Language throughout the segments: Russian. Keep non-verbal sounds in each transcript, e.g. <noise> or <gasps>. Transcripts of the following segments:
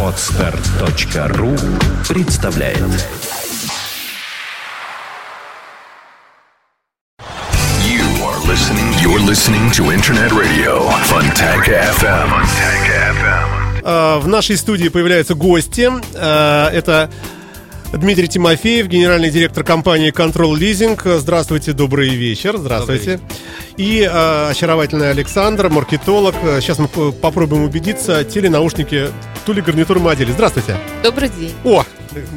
Отстар.ру представляет You are listening. You're listening to Internet Radio Funtank FM. Funtank FM. Э, В нашей студии появляются гости. Э, Это Дмитрий Тимофеев, генеральный директор компании Control Leasing. Здравствуйте, добрый вечер. Здравствуйте. И э, очаровательный Александр, маркетолог. Сейчас мы по- попробуем убедиться, те ли наушники, ту ли гарнитуру мы одели. Здравствуйте. Добрый день. О,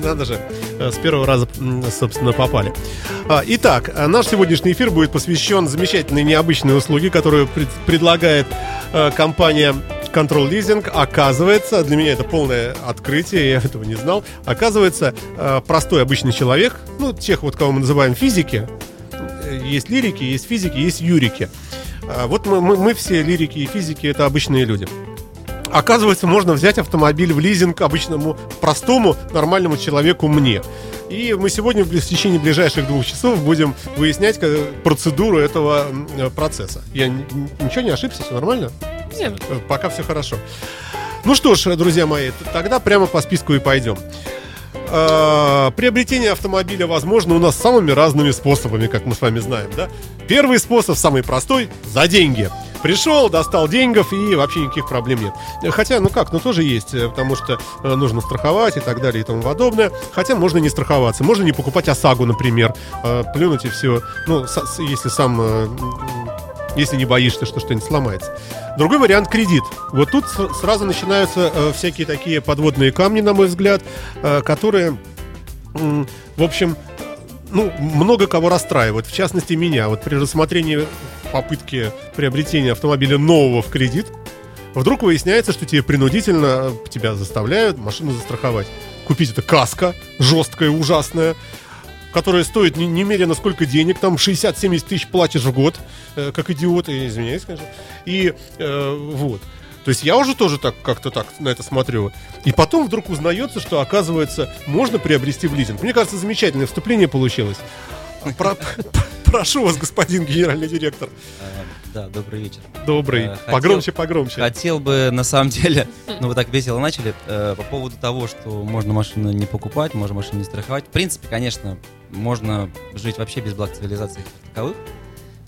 надо же, э, с первого раза, собственно, попали. А, Итак, э, наш сегодняшний эфир будет посвящен замечательной необычной услуге, которую пред- предлагает э, компания Control Leasing. Оказывается, для меня это полное открытие, я этого не знал. Оказывается, э, простой обычный человек, ну, тех вот, кого мы называем физики, э, есть лирики, есть физики, есть юрики. А, Вот мы, мы, мы все лирики и физики, это обычные люди. Оказывается, можно взять автомобиль в лизинг обычному, простому, нормальному человеку мне. И мы сегодня в течение ближайших двух часов будем выяснять как- процедуру этого э, процесса. Я ничего не ошибся, все нормально? Нет. Э, Пока все хорошо. Ну что ж, друзья мои, тогда прямо по списку и пойдем. Э, Приобретение автомобиля возможно у нас самыми разными способами, как мы с вами знаем, да? Первый способ, самый простой, за деньги. Пришел, достал деньгов и вообще никаких проблем нет. Хотя, ну как, ну тоже есть, э, потому что э, нужно страховать и так далее и тому подобное. Хотя можно не страховаться, можно не покупать ОСАГО, например, э, плюнуть и все. Ну, если сам э, если не боишься, что что-нибудь сломается. Другой вариант кредит. Вот тут сразу начинаются э, всякие такие подводные камни, на мой взгляд, э, которые, м, в общем, ну, много кого расстраивают, в частности меня. Вот при рассмотрении попытки приобретения автомобиля нового в кредит, вдруг выясняется, что тебе принудительно э, тебя заставляют машину застраховать. Купить это каска жесткая, ужасная, которая стоит не- немерено сколько денег, там 60-70 тысяч платишь в год, э, как идиот, и извиняюсь, конечно. И э, вот. То есть я уже тоже так как-то так на это смотрю. И потом вдруг узнается, что оказывается можно приобрести в лизинг. Мне кажется, замечательное вступление получилось. Про- Прошу вас, господин генеральный директор. А, Да, добрый вечер. Добрый. Э, Погромче, погромче. Хотел бы, на самом деле, ну вы так весело начали, э, по поводу того, что можно машину не покупать, можно машину не страховать. В принципе, конечно, можно жить вообще без благ цивилизации таковых,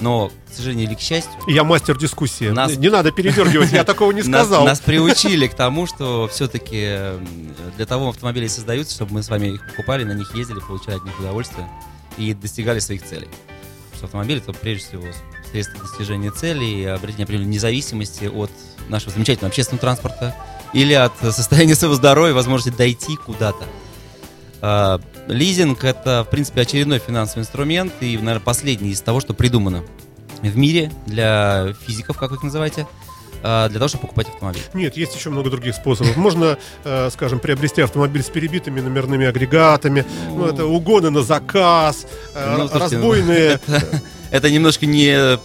но, к сожалению или к счастью, Я мастер дискуссии. Нас- Не надо передергивать, я такого не <laughs> сказал. нас приучили к тому, что все-таки для того автомобили создаются, чтобы мы с вами их покупали, на них ездили, получали от них удовольствие и достигали своих целей. Потому что автомобиль это прежде всего средство достижения целей и обретения определенной независимости от нашего замечательного общественного транспорта или от состояния своего здоровья, возможности дойти куда-то. А, Лизинг это, в принципе, очередной финансовый инструмент и, наверное, последний из того, что придумано в мире для физиков, как вы их называете, для того, чтобы покупать автомобиль. Нет, есть еще много других способов. Можно, э, скажем, приобрести автомобиль с перебитыми номерными агрегатами. Ну, это угоны на заказ, э, Ну, ну, разбойные. <laughs> Это немножко не,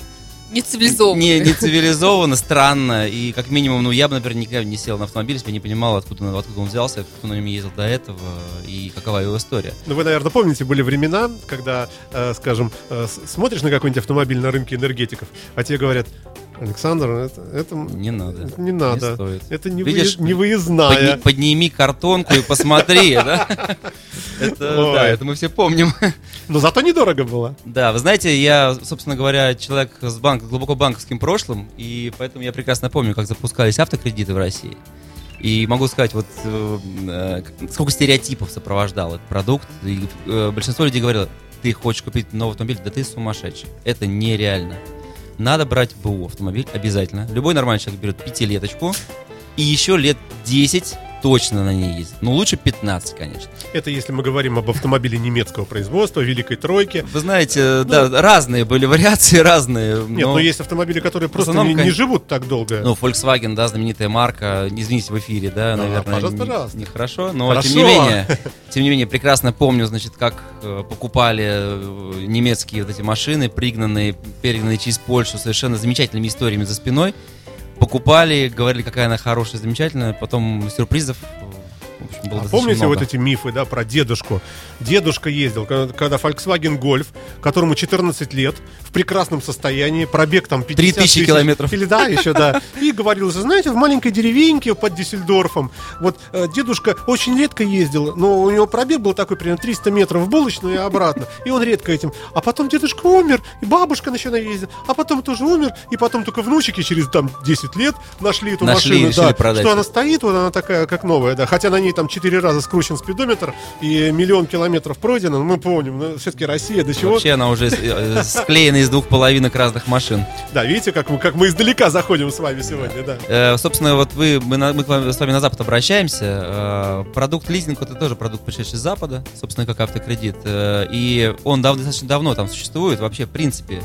Не цивилизованно. не, не цивилизованно, странно. И как минимум, ну я бы, например, никогда не сел на автомобиль, если бы не понимал, откуда, он- откуда он взялся, кто на нем ездил до этого и какова его история. Ну, вы, наверное, помните, были времена, когда, э, скажем, э, смотришь на какой-нибудь автомобиль на рынке энергетиков, а тебе говорят, Александр, это, это Не надо. не надо. стоит. это не, Видишь, выезд- не выездная. Подни- подними картонку и посмотри, <laughs> да? Это, да, это мы все помним. Но зато недорого было. Да, вы знаете, я, собственно говоря, человек с банк, глубоко банковским прошлым, и поэтому я прекрасно помню, как запускались автокредиты в России. И могу сказать, вот э, э, сколько стереотипов сопровождал этот продукт. И, э, большинство людей говорило, ты хочешь купить новый автомобиль, да ты сумасшедший. Это нереально. Надо брать БУ автомобиль обязательно. Любой нормальный человек берет пятилеточку и еще лет 10 точно на ней ездит. Ну, лучше 15, конечно. Это если мы говорим об автомобиле немецкого производства, Великой Тройке. Вы знаете, да, разные были вариации, разные. Ну, Нет, но- есть автомобили, которые просто основном, не, не конечно, живут так долго. Ну, Volkswagen, да, знаменитая марка. Извините, в эфире, да, Да, наверное, пожалуйста, не- пожалуйста. нехорошо. Но Хорошо. тем не менее, тем не менее, прекрасно помню, значит, как э, покупали э, немецкие вот эти машины, пригнанные, перегнанные через Польшу, совершенно замечательными историями за спиной. Покупали, говорили, какая она хорошая, замечательная. Потом сюрпризов общем, было А помните много. вот эти мифы, да, про дедушку? Дедушка ездил, когда, когда Volkswagen Golf, которому 14 лет, в прекрасном состоянии, пробег там 50 3000 тысяч километров. Или да, еще да. И говорил, знаете, в маленькой деревеньке под Дюссельдорфом, вот э, дедушка очень редко ездил, но у него пробег был такой примерно 300 метров в булочную и обратно. И он редко этим. А потом дедушка умер, и бабушка начала ездить, а потом тоже умер, и потом только внучики через там 10 лет нашли эту Нашли машину. да, продать. что она стоит, вот она такая, как новая, да. Хотя на ней там 4 раза скручен спидометр и миллион километров пройдено, но мы помним, но все-таки Россия до чего. Вообще она уже э, склеена из двух половинок разных машин. Да, видите, как мы, как мы издалека заходим с вами сегодня, да. Э, Собственно, вот вы, мы, мы с вами на Запад обращаемся. Э, Продукт лизинг это тоже продукт, пришедший с Запада, собственно, как автокредит. Э, И он дав- достаточно давно там существует. Вообще, в принципе,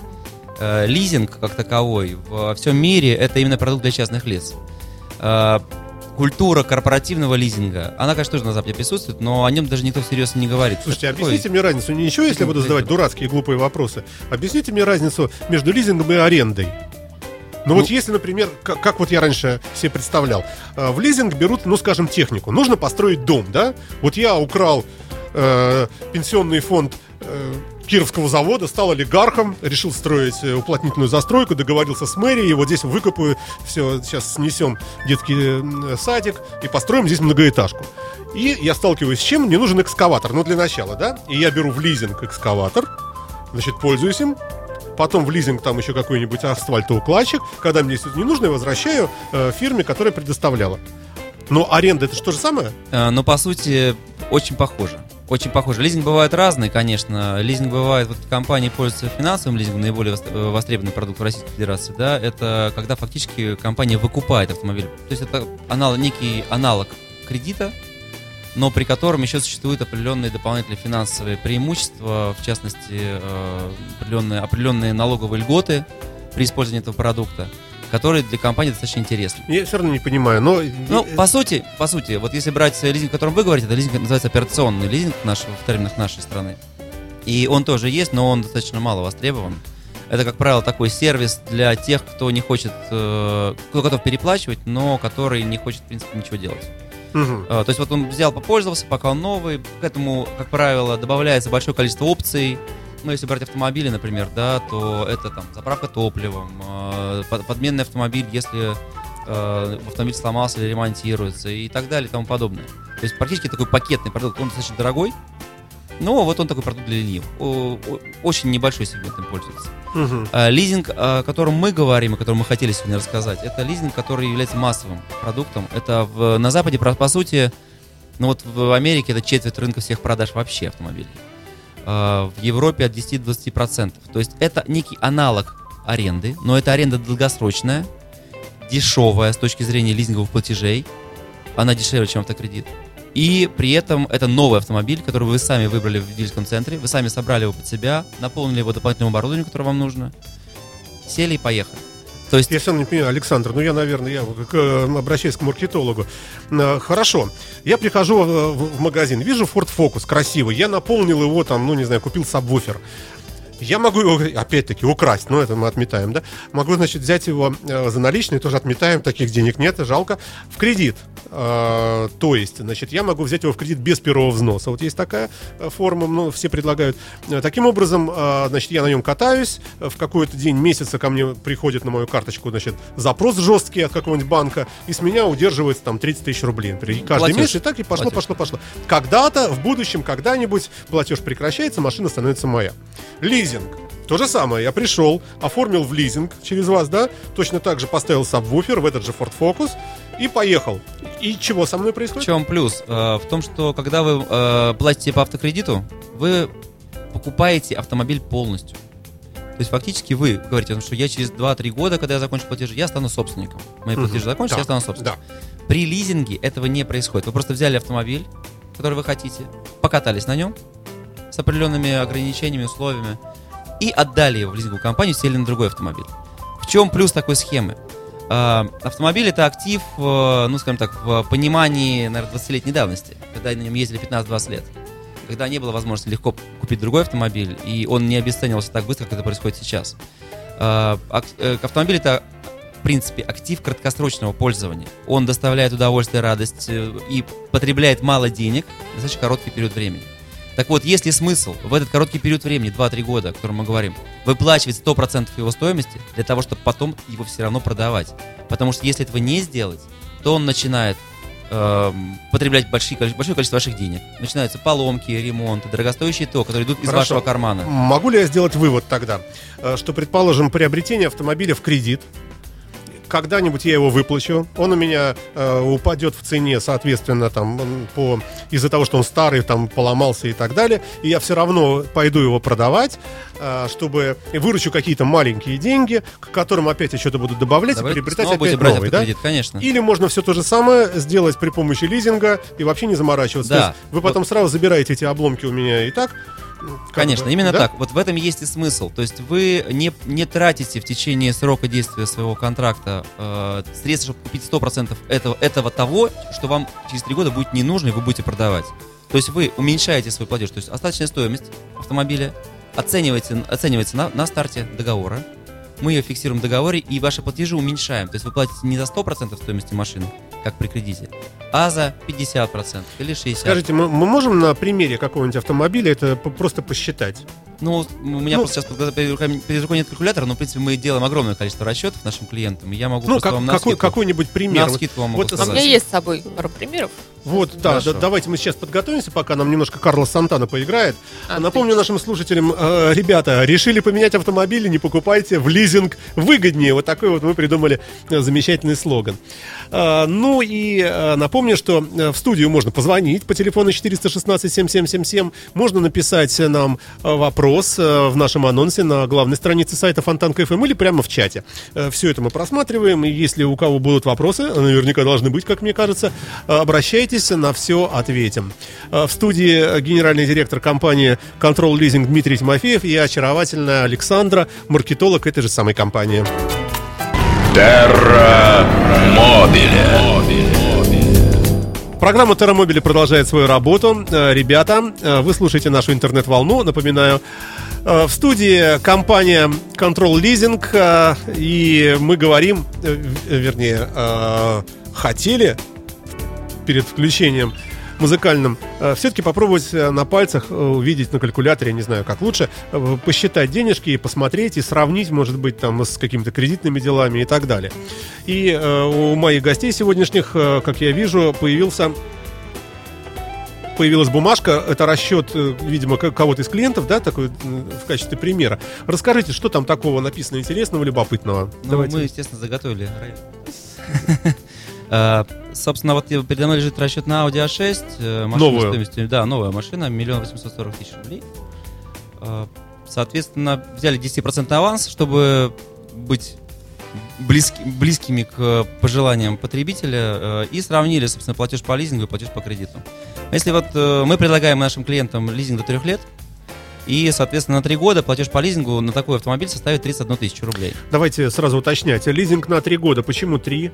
э, лизинг как таковой во всем мире это именно продукт для частных лиц. Культура корпоративного лизинга, она, конечно, тоже на Западе присутствует, но о нем даже никто всерьез не говорит. Слушайте, Это объясните мне разницу. Ничего, если я буду задавать дурацкие глупые вопросы. Объясните мне разницу между лизингом и арендой. Ну, вот если, например, как, как вот я раньше себе представлял, э, в лизинг берут, ну, скажем, технику. Нужно построить дом, да? Вот я украл э, пенсионный фонд э, Кировского завода, стал олигархом, решил строить э, уплотнительную застройку, договорился с мэрией, вот здесь выкопаю, все, сейчас снесем детский садик и построим здесь многоэтажку. И я сталкиваюсь с чем? Мне нужен экскаватор, ну, для начала, да? И я беру в лизинг экскаватор, значит, пользуюсь им, потом в лизинг там еще какой-нибудь асфальтоукладчик, когда мне не нужно, я возвращаю э, фирме, которая предоставляла. Но аренда это же то же самое? Э, Но по сути очень похоже. Очень похоже. Лизинг бывает разный, конечно. Лизинг бывает, вот компании пользуются финансовым лизингом, наиболее э, востребованный продукт в Российской Федерации, да, это когда фактически компания выкупает автомобиль. То есть это аналог, некий аналог кредита, но при котором еще существуют определенные дополнительные финансовые преимущества, в частности, э, определенные, определенные налоговые льготы при использовании этого продукта, которые для компании достаточно интересны. Я все равно не понимаю, но... Ну, э, по сути, по сути, вот если брать лизинг, о котором вы говорите, это лизинг называется операционный лизинг нашего, в терминах нашей страны. И он тоже есть, но он достаточно мало востребован. Это, как правило, такой сервис для тех, кто не хочет, э, кто готов переплачивать, но который не хочет, в принципе, ничего делать. А, То есть вот он взял, попользовался, пока он новый. К этому, как правило, добавляется большое количество опций. Ну, если брать автомобили, например, да, то это там заправка топливом, э, под- подменный автомобиль, если э, автомобиль сломался или ремонтируется и так далее и тому подобное. То есть практически такой пакетный продукт. Он достаточно дорогой, но вот он такой продукт для ленивых. Очень небольшой сегмент им пользуется. А, Лизинг, о котором мы говорим, о котором мы хотели сегодня рассказать, это лизинг, который является массовым продуктом. Это в- на Западе, по сути, ну вот в Америке это четверть рынка всех продаж вообще автомобилей. А, В Европе от 10 до 20 процентов. То есть это некий аналог аренды, но это аренда долгосрочная, дешевая с точки зрения лизинговых платежей. Она дешевле, чем автокредит. И при этом это новый автомобиль, который вы сами выбрали в дилерском центре, вы сами собрали его под себя, наполнили его дополнительным оборудованием, которое вам нужно, сели и поехали. То есть Я равно не понимаю, Александр, ну я, наверное, я э, обращаюсь к маркетологу. Э, Хорошо, я прихожу э, в магазин, вижу Ford Focus красивый, я наполнил его там, ну не знаю, купил сабвуфер. Я могу его, опять-таки, украсть, но это мы отметаем, да? Могу, значит, взять его э, за наличные, тоже отметаем, таких денег нет, жалко, в кредит. Э, то есть, значит, я могу взять его в кредит без первого взноса. Вот есть такая э, форма, ну, все предлагают. Таким образом, значит, я на нем катаюсь, в какой-то день месяца ко мне приходит на мою карточку, значит, запрос жесткий от какого-нибудь банка, и с меня удерживается там 30 тысяч рублей. При- Каждый Платеж. месяц, и так и пошло, Платеж. пошло, пошло. Когда-то, в будущем, когда-нибудь платеж прекращается, машина становится моя. Лизинг. То же самое, я пришел, оформил в лизинг через вас, да, точно так же поставил сабвуфер в этот же Ford Focus и поехал. И чего со мной в происходит? чем плюс? Э, В том, что когда вы э, платите по автокредиту, вы покупаете автомобиль полностью. То есть фактически вы говорите, что я через 2-3 года, когда я закончу платежи, я стану собственником. Мои Мгм. платежи закончатся, Да, я стану собственником. Да. При лизинге этого не происходит. Вы просто взяли автомобиль, который вы хотите, покатались на нем с определенными ограничениями, условиями, и отдали его в лизинговую компанию, сели на другой автомобиль. В чем плюс такой схемы? А, Автомобиль это актив, э, ну скажем так, в понимании, наверное, 20-летней давности, когда на нем ездили 15-20 лет. Когда не было возможности легко купить другой автомобиль, и он не обесценивался так быстро, как это происходит сейчас. А, э, Автомобиль это в принципе, актив краткосрочного пользования. Он доставляет удовольствие, радость э, и потребляет мало денег в достаточно короткий период времени. Так вот, есть ли смысл в этот короткий период времени, 2-3 года, о котором мы говорим, выплачивать 100% его стоимости для того, чтобы потом его все равно продавать? Потому что если этого не сделать, то он начинает эм, потреблять большие, большое количество ваших денег. Начинаются поломки, ремонты, дорогостоящие то, которые идут из Хорошо. вашего кармана. Могу ли я сделать вывод тогда, э, что, предположим, приобретение автомобиля в кредит, когда-нибудь я его выплачу, он у меня э, упадет в цене, соответственно, там, по, из-за того, что он старый, там, поломался и так далее, и я все равно пойду его продавать, э, чтобы выручу какие-то маленькие деньги, к которым опять я что-то буду добавлять Давайте и приобретать опять брать новый, да? автокредит, конечно. Или можно все то же самое сделать при помощи лизинга и вообще не заморачиваться. Да. То есть вы потом сразу забираете эти обломки у меня и так. Как Конечно, бы, именно да? так. Вот в этом есть и смысл. То есть вы не, не тратите в течение срока действия своего контракта э, средства, чтобы купить 100% этого, этого того, что вам через три года будет не нужно, и вы будете продавать. То есть вы уменьшаете свой платеж. То есть остаточная стоимость автомобиля оценивается, оценивается на, на старте договора. Мы ее фиксируем в договоре, и ваши платежи уменьшаем. То есть вы платите не за 100% стоимости машины, как при кредите, а за 50% или 60%. Скажите, мы, мы можем на примере какого-нибудь автомобиля это просто посчитать? Ну, у меня Ну, просто сейчас под перед руками, перед рукой нет калькулятора, но, в принципе, мы делаем огромное количество расчетов нашим клиентам, и я могу Ну, просто как- вам на какой, скидку- какой-нибудь пример. на скидку вам могу вот У сказать. меня есть с собой пару примеров. Вот, да, Хорошо. да, давайте мы сейчас подготовимся, пока нам немножко Карлос Сантана поиграет. А, Напомню нашим слушателям, э, ребята, решили поменять автомобили, не покупайте в лизинг выгоднее. Вот такой вот мы придумали э, замечательный слоган. Э, ну и э, напомню, что э, в студию можно позвонить по телефону 416-7777. Можно написать нам э, вопрос э, в нашем анонсе на главной странице сайта Фонтанка ФМ или прямо в чате. Все это мы просматриваем, и если у кого будут вопросы, а наверняка должны быть, как мне кажется, обращайтесь, на все ответим. В студии генеральный директор компании Control Leasing Дмитрий Тимофеев и очаровательная Александра, маркетолог этой же самой компании. Терра Мобиле. Программа Террамобили продолжает свою работу. Э, Ребята, э, вы слушаете нашу интернет-волну. Напоминаю, э, в студии компания Control Leasing. И мы говорим, вернее, хотели перед включением музыкальным, все-таки попробовать э, на пальцах э, увидеть на калькуляторе, не знаю, как лучше, э, посчитать денежки и посмотреть, и сравнить, может быть, там с какими-то кредитными делами и так далее. И э, у моих гостей сегодняшних, э, как я вижу, появился появилась бумажка, это расчет, э, видимо, кого-то из клиентов, да, такой в качестве примера. Расскажите, что там такого написано интересного, любопытного? Ну, мы, естественно, заготовили. <laughs> Э, Собственно, вот передо мной лежит расчет на Audi A6. э, машина Новую. стоимостью- Да, новая машина, миллион восемьсот сорок тысяч рублей. Э, Соответственно, взяли 10% аванс, чтобы быть близки- близкими к пожеланиям потребителя и сравнили, собственно, платеж по лизингу и платеж по кредиту. Если вот мы предлагаем нашим клиентам лизинг до трех лет, и, соответственно, на три года платеж по лизингу на такой автомобиль составит 31 тысячу рублей. Давайте сразу уточнять. Лизинг на три года. Почему три?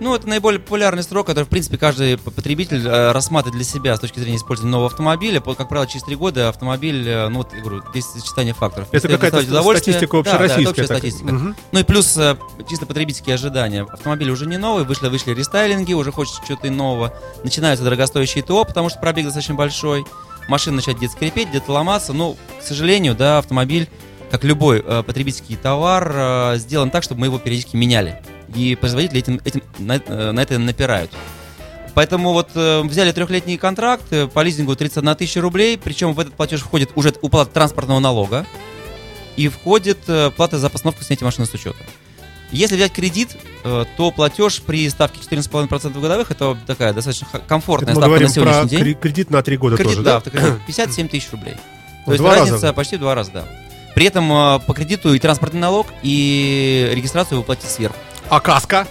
Ну, это наиболее популярный срок, который, в принципе, каждый потребитель э, рассматривает для себя с точки зрения использования нового автомобиля. Как правило, через три года автомобиль, э, ну, вот, я говорю, здесь сочетание факторов. Это какая-то статистика Да, да, это общероссийская. общая так. статистика. Мгм. Ну и плюс э, чисто потребительские ожидания. Автомобиль уже не новый, вышли, вышли рестайлинги, уже хочется чего-то нового. Начинаются дорогостоящие ТО, потому что пробег достаточно большой. Машина начинает где-то скрипеть, где-то ломаться. Ну, к сожалению, да, автомобиль, как любой э, потребительский товар, э, сделан так, чтобы мы его периодически меняли. И производители этим, этим, на, э, на это напирают. Поэтому вот э, взяли трехлетний контракт э, по лизингу 31 тысяча рублей, причем в этот платеж входит уже уплата транспортного налога и входит э, плата за постановку снятия машины с учета. Если взять кредит, э, то платеж при ставке 14,5% годовых это такая достаточно комфортная Это мы ставка говорим на сегодняшний про день. кре- кредит на три года Кредит, тоже, да, да? автокредит. <clears throat> 57 тысяч рублей. В То есть раза. разница почти в два раза, да. При этом э, по кредиту и транспортный налог, и регистрацию вы платите сверху. А каска?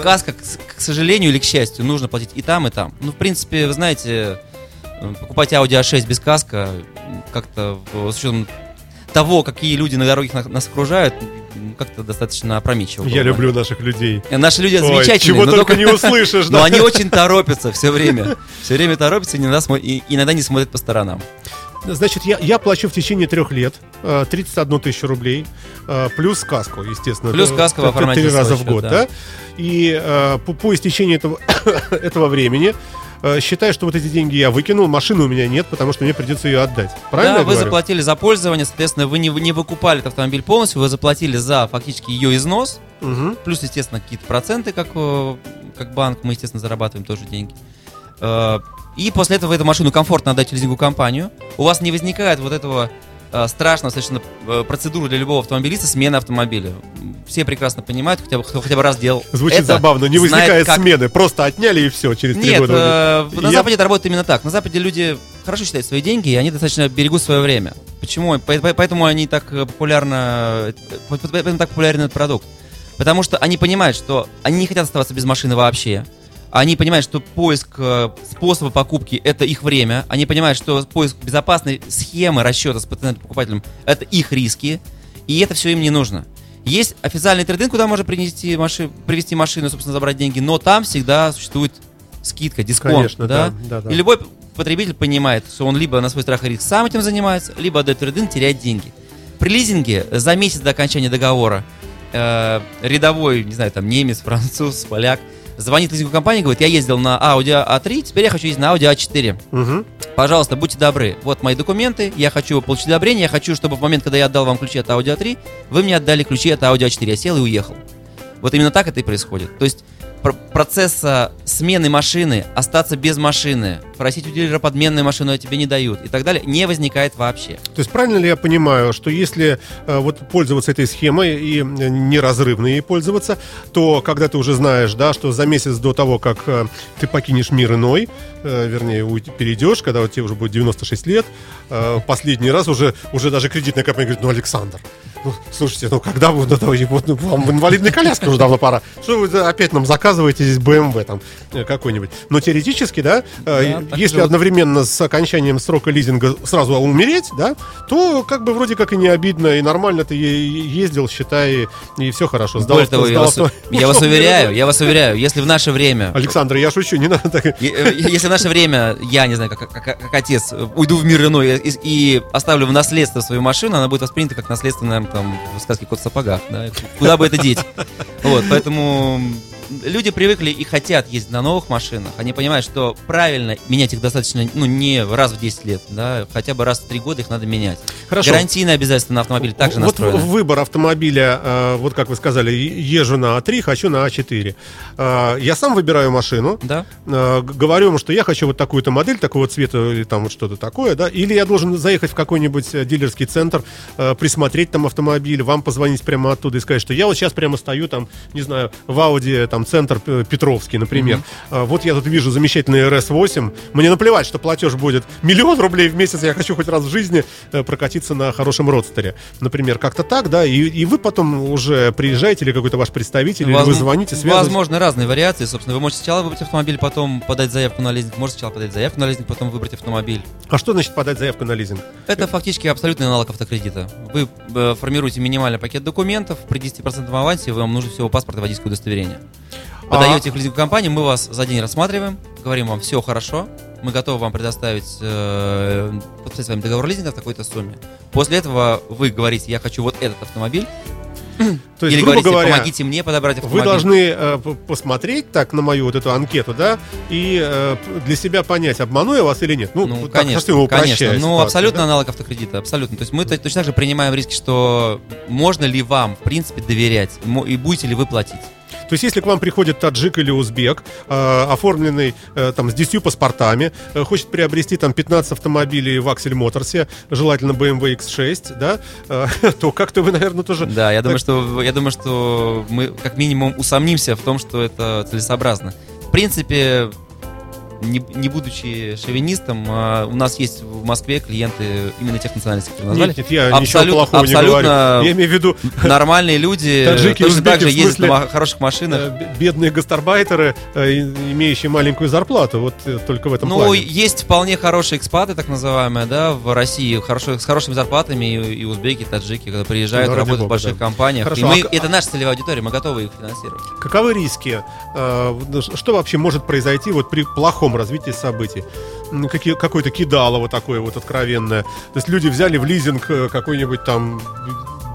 Каска, к, сожалению или к счастью, нужно платить и там, и там. Ну, в принципе, вы знаете, э, покупать Audi A6 без каска как-то в- с учетом того, какие люди на дороге на- нас окружают, как-то достаточно опрометчиво. Я люблю наших людей. Э, Наши люди Ой, замечательные, чего но только не услышишь, <laughs> но они очень торопятся все время. Все время торопятся, иногда, иногда не смотрят по сторонам. Значит, я, я плачу в течение трех лет э, 31 тысячу рублей, э, плюс сказку, естественно. Плюс сказка в оформляйте Три раза в год, да. да? И э, по, по истечении этого, <coughs> этого времени э, считаю, что вот эти деньги я выкинул, машины у меня нет, потому что мне придется ее отдать. Правильно да, вы говорю? заплатили за пользование, соответственно, вы не, не выкупали этот автомобиль полностью, вы заплатили за фактически ее износ, Мгм. плюс, естественно, какие-то проценты, как, э, как банк, мы, естественно, зарабатываем тоже деньги. И после этого вы эту машину комфортно отдать в лизинговую компанию. У вас не возникает вот этого э, страшного совершенно э, процедуры для любого автомобилиста смены автомобиля. Все прекрасно понимают, хотя бы, кто хотя бы раз делал. Звучит это, забавно, не знает, возникает как- смены, просто отняли и все, через три года. э, на Я- Западе это работает именно так. На Западе люди хорошо считают свои деньги, и они достаточно берегут свое время. Почему? По- по- Поэтому они так э, популярно, э, по- по- поэтому так популярен этот продукт. Потому что они понимают, что они не хотят оставаться без машины вообще. Они понимают, что поиск э, способа покупки – это их время. Они понимают, что поиск безопасной схемы расчета с потенциальным покупателем – это их риски. И это все им не нужно. Есть официальный трейдинг, куда можно принести маши- привезти машину, собственно, забрать деньги, но там всегда существует скидка, дисконт. Конечно, да? да, да, да. И любой потребитель понимает, что он либо на свой страх и риск сам этим занимается, либо отдает трейдинг, теряет деньги. При лизинге за месяц до окончания договора э, рядовой, не знаю, там немец, француз, поляк, звонит компанию и говорит, я ездил на Audi A3, теперь я хочу ездить на Audi A4. Мгм. Пожалуйста, будьте добры. Вот мои документы. Я хочу получить одобрение. Я хочу, чтобы в момент, когда я отдал вам ключи от Audi A3, вы мне отдали ключи от Audi A4. Я сел и уехал. Вот именно так это и происходит. То есть пр- процесса смены машины, остаться без машины, просить у дилера подменную машину, а тебе не дают и так далее, не возникает вообще. То есть правильно ли я понимаю, что если э, вот пользоваться этой схемой и э, неразрывно ей пользоваться, то когда ты уже знаешь, да, что за месяц до того, как э, ты покинешь мир иной, э, вернее, уйти- перейдешь, когда вот тебе уже будет 96 лет, э, последний раз уже, уже даже кредитная компания говорит, ну, Александр, ну, слушайте, ну, когда вы, ну, давайте, вот, ну, вам в инвалидной коляске уже давно пора. Что вы опять нам заказываете здесь BMW там э, какой-нибудь? Но теоретически, да, э, Да, если живут. одновременно с окончанием срока лизинга сразу умереть, да, то как бы вроде как и не обидно, и нормально ты ездил, считай, и все хорошо. Сдал- Более того, я сдал вас, <laughs> я вас уверяю, я вас уверяю, если в наше время Александр, я шучу, не надо так. Э, Если в наше время, я не знаю, как, как- как отец, э, уйду в мир иной и, и оставлю в наследство свою машину, она будет воспринята как наследство, наверное, там, в сказке «Кот в сапогах». Да? Куда бы это деть? Вот, поэтому люди привыкли и хотят ездить на новых машинах. Они понимают, что правильно менять их достаточно, ну, не раз в 10 лет, да, хотя бы раз в 3 года их надо менять. Хорошо. Гарантийные обязательства на автомобиль также вот настроены. в- выбор автомобиля, э, вот как вы сказали, езжу на А3, хочу на А4. Э, Я сам выбираю машину, Да? э, говорю ему, что я хочу вот такую-то модель, такого цвета или там вот что-то такое, да, или я должен заехать в какой-нибудь дилерский центр, присмотреть там автомобиль, вам позвонить прямо оттуда и сказать, что я вот сейчас прямо стою там, не знаю, в Audi, там, центр П- Петровский, например. Э, Вот я тут вижу замечательный RS8, мне наплевать, что платеж будет <laughs> миллион рублей в месяц, я хочу хоть раз в жизни э, прокатиться на хорошем родстере. Например, как-то так, да, и, и вы потом уже приезжаете, или какой-то ваш представитель, или вы Возм- звоните, связываетесь. Возможно, разные вариации. Собственно, вы можете сначала выбрать автомобиль, потом подать заявку на лизинг. Можете сначала подать заявку на лизинг, потом выбрать автомобиль. А что значит подать заявку на лизинг? Это фактически абсолютный аналог автокредита. Вы э, формируете минимальный пакет документов, при 10% авансе вам нужно всего паспорт и водительское удостоверение. А- Подаете их в лизинговую компанию, мы вас за день рассматриваем, говорим вам, все хорошо, мы готовы вам предоставить, э, подписать с вами договор лизинга в такой-то сумме. После этого вы говорите, я хочу вот этот автомобиль, <clears throat> То есть, или грубо говорите, говоря, помогите мне подобрать автомобиль. Вы должны э, посмотреть так на мою вот эту анкету, да, и э, для себя понять, обману я вас или нет. Ну, Ну, вот так, конечно, упрощая конечно. Ну, ситуацию, абсолютно да. аналог автокредита, абсолютно. То есть мы то- точно так же принимаем риски, что можно ли вам, в принципе, доверять, и будете ли вы платить. То есть, если к вам приходит таджик или узбек, э, оформленный э, там с 10 паспортами, э, хочет приобрести там 15 автомобилей в Аксель Моторсе, желательно BMW X6, да, э, <laughs> то как-то вы, наверное, тоже... Да, я думаю, что я думаю, что мы как минимум усомнимся в том, что это целесообразно. В принципе, не, не будучи шовинистом, а, у нас есть в Москве клиенты именно тех национальностей, которые назвали. Нет, нет, я Абсолют- ничего плохого не абсолютно говорю. Я имею в виду <laughs> Нормальные люди <laughs> Таджики, точно так же в ездят на хороших машинах. э, бедные гастарбайтеры, э, имеющие маленькую зарплату. Вот э, только в этом Ну, плане. есть вполне хорошие экспаты, так называемые, да, в России, хорошо, с хорошими зарплатами, и, и узбеки, и таджики, когда приезжают, Ну, работают в бога, больших да. компаниях. Хорошо, и мы, а это наша целевая аудитория, мы готовы их финансировать. Каковы риски? Э, ну, Что вообще может произойти вот при плохом развитии событий? какое-то кидалово такое вот откровенное. То есть люди взяли в лизинг э, какой-нибудь там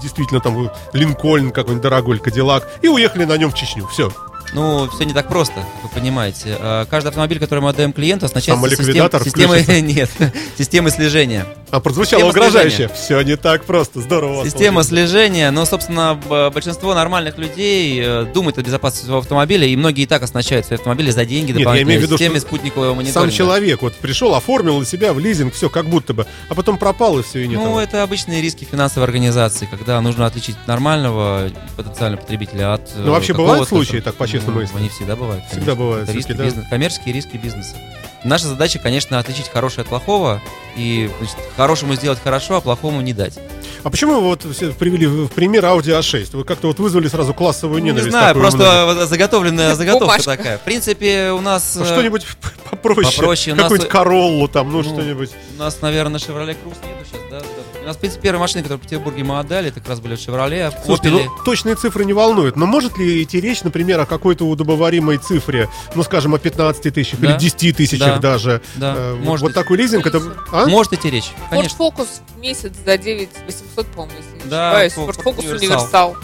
действительно там Линкольн какой-нибудь дорогой, Кадиллак, и уехали на нем в Чечню. Все. Ну, все не так просто, как вы понимаете. Э, Каждый автомобиль, который мы отдаем клиенту, оснащается Самоликвидатор системой, включится? <laughs> нет, системой слежения. А прозвучало Система угрожающе. слежения. Все не так просто. Здорово. Система слежения, но, собственно, большинство нормальных людей э, думает о безопасности своего автомобиля, и многие и так оснащают свои автомобили за деньги Нет, я имею в виду, системе спутникового мониторинга. Сам человек вот пришел, оформил на себя в лизинг, все как будто бы, а потом пропал и все, и нет. Ну, того. это обычные риски финансовой организации, когда нужно отличить нормального потенциального потребителя от Ну, вообще э, бывают случаи, так, по-честному, Ну? Они всегда бывают. Всегда конечно. бывают, Это риски да? бизнеса, коммерческие риски бизнеса. Наша задача, конечно, отличить хорошее от плохого и значит, хорошему сделать хорошо, а плохому не дать. А почему вы вот привели в пример Audi A6? Вы как-то вот вызвали сразу классовую Ну, не ненависть. знаю, просто заготовленная заготовка Бумажка. такая. В принципе, у нас... А э, Что-нибудь попроще. попроще. Нас- Какую-нибудь Короллу там, ну, Ну, что-нибудь. У нас, наверное, Chevrolet Cruze нету сейчас, да? У нас, в принципе, первые машины, которые в Петербурге мы отдали, это как раз были Chevrolet, Слушайте, Opel. ну, точные цифры не волнуют, но может ли идти речь, например, о какой-то удобоваримой цифре, ну, скажем, о 15 тысячах Да. или 10 тысячах Да. Даже? Да, Э, вот- может вот быть. такой лизинг, это... А? Может идти речь, Ford конечно. Focus в месяц за 9 800, по-моему, если не Да, ошибаюсь. Ford Ford Focus Universal. Универсал.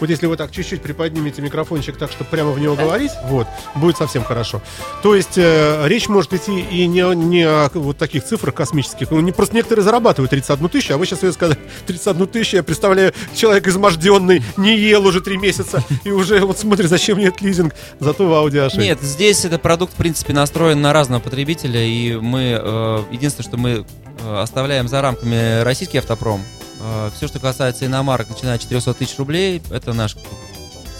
Вот если вы так чуть-чуть приподнимете микрофончик так, чтобы прямо в него говорить, вот, будет совсем хорошо. То есть э, речь может идти и не, не о вот таких цифрах космических. Ну, не, просто некоторые зарабатывают 31 тысячу, а вы сейчас ее сказали <laughs> 31 тысячу, я представляю, человек изможденный, не ел уже три месяца, <laughs> и уже вот смотри, зачем мне этот лизинг, зато в Audi A6. Нет, здесь этот продукт, в принципе, настроен на разного потребителя, и мы, э, единственное, что мы э, оставляем за рамками российский автопром, все, что касается иномарок, начиная от 400 тысяч рублей, это наш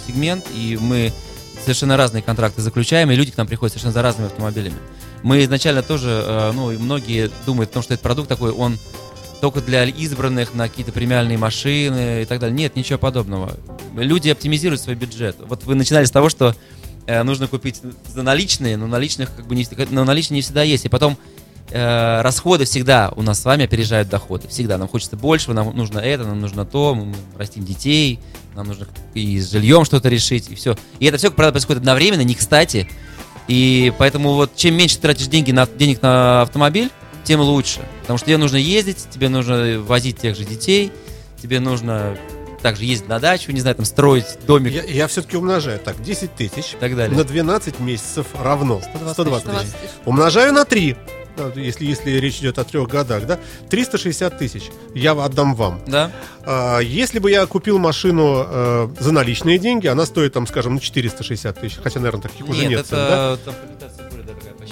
сегмент, и мы совершенно разные контракты заключаем, и люди к нам приходят совершенно за разными автомобилями. Мы изначально тоже, э, ну, и многие думают о том, что этот продукт такой, он только для избранных на какие-то премиальные машины и так далее. Нет, ничего подобного. Люди оптимизируют свой бюджет. Вот вы начинали с того, что э, нужно купить за наличные, но наличных как бы не, но наличные не всегда есть. И потом э, расходы всегда у нас с вами опережают доходы. Всегда. Нам хочется большего, нам нужно это, нам нужно то, мы растим детей, нам нужно и с жильем что-то решить, и все. И это все, правда, происходит одновременно, не кстати. И поэтому вот чем меньше ты тратишь деньги на, денег на автомобиль, тем лучше. Потому что тебе нужно ездить, тебе нужно возить тех же детей, тебе нужно также ездить на дачу, не знаю, там строить домик Я, все-таки умножаю. Так, 10 тысяч так далее. на 12 месяцев равно 120 120 тысяч. тысяч. Умножаю на 3. Если, если речь идет о трех годах, да, 360 тысяч я отдам вам. Да? А, Если бы я купил машину э, за наличные деньги, она стоит, там, скажем, ну, 460 тысяч. Хотя, наверное, таких уже Нет, нет. цен, да?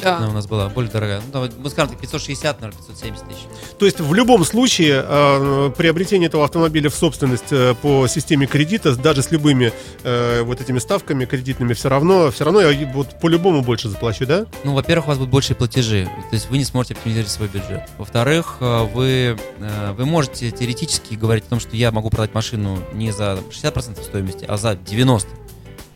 Да. у нас была, более дорогая. Ну, давай, мы скажем так, 560, наверное, 570 тысяч. То есть в любом случае э, приобретение этого автомобиля в собственность э, по системе кредита, даже с любыми э, вот этими ставками кредитными, все равно, все равно я вот по-любому больше заплачу, да? Ну, во-первых, у вас будут большие платежи, то есть вы не сможете оптимизировать свой бюджет. Во-вторых, э, вы, э, вы можете теоретически говорить о том, что я могу продать машину не за 60% стоимости, а за 90%.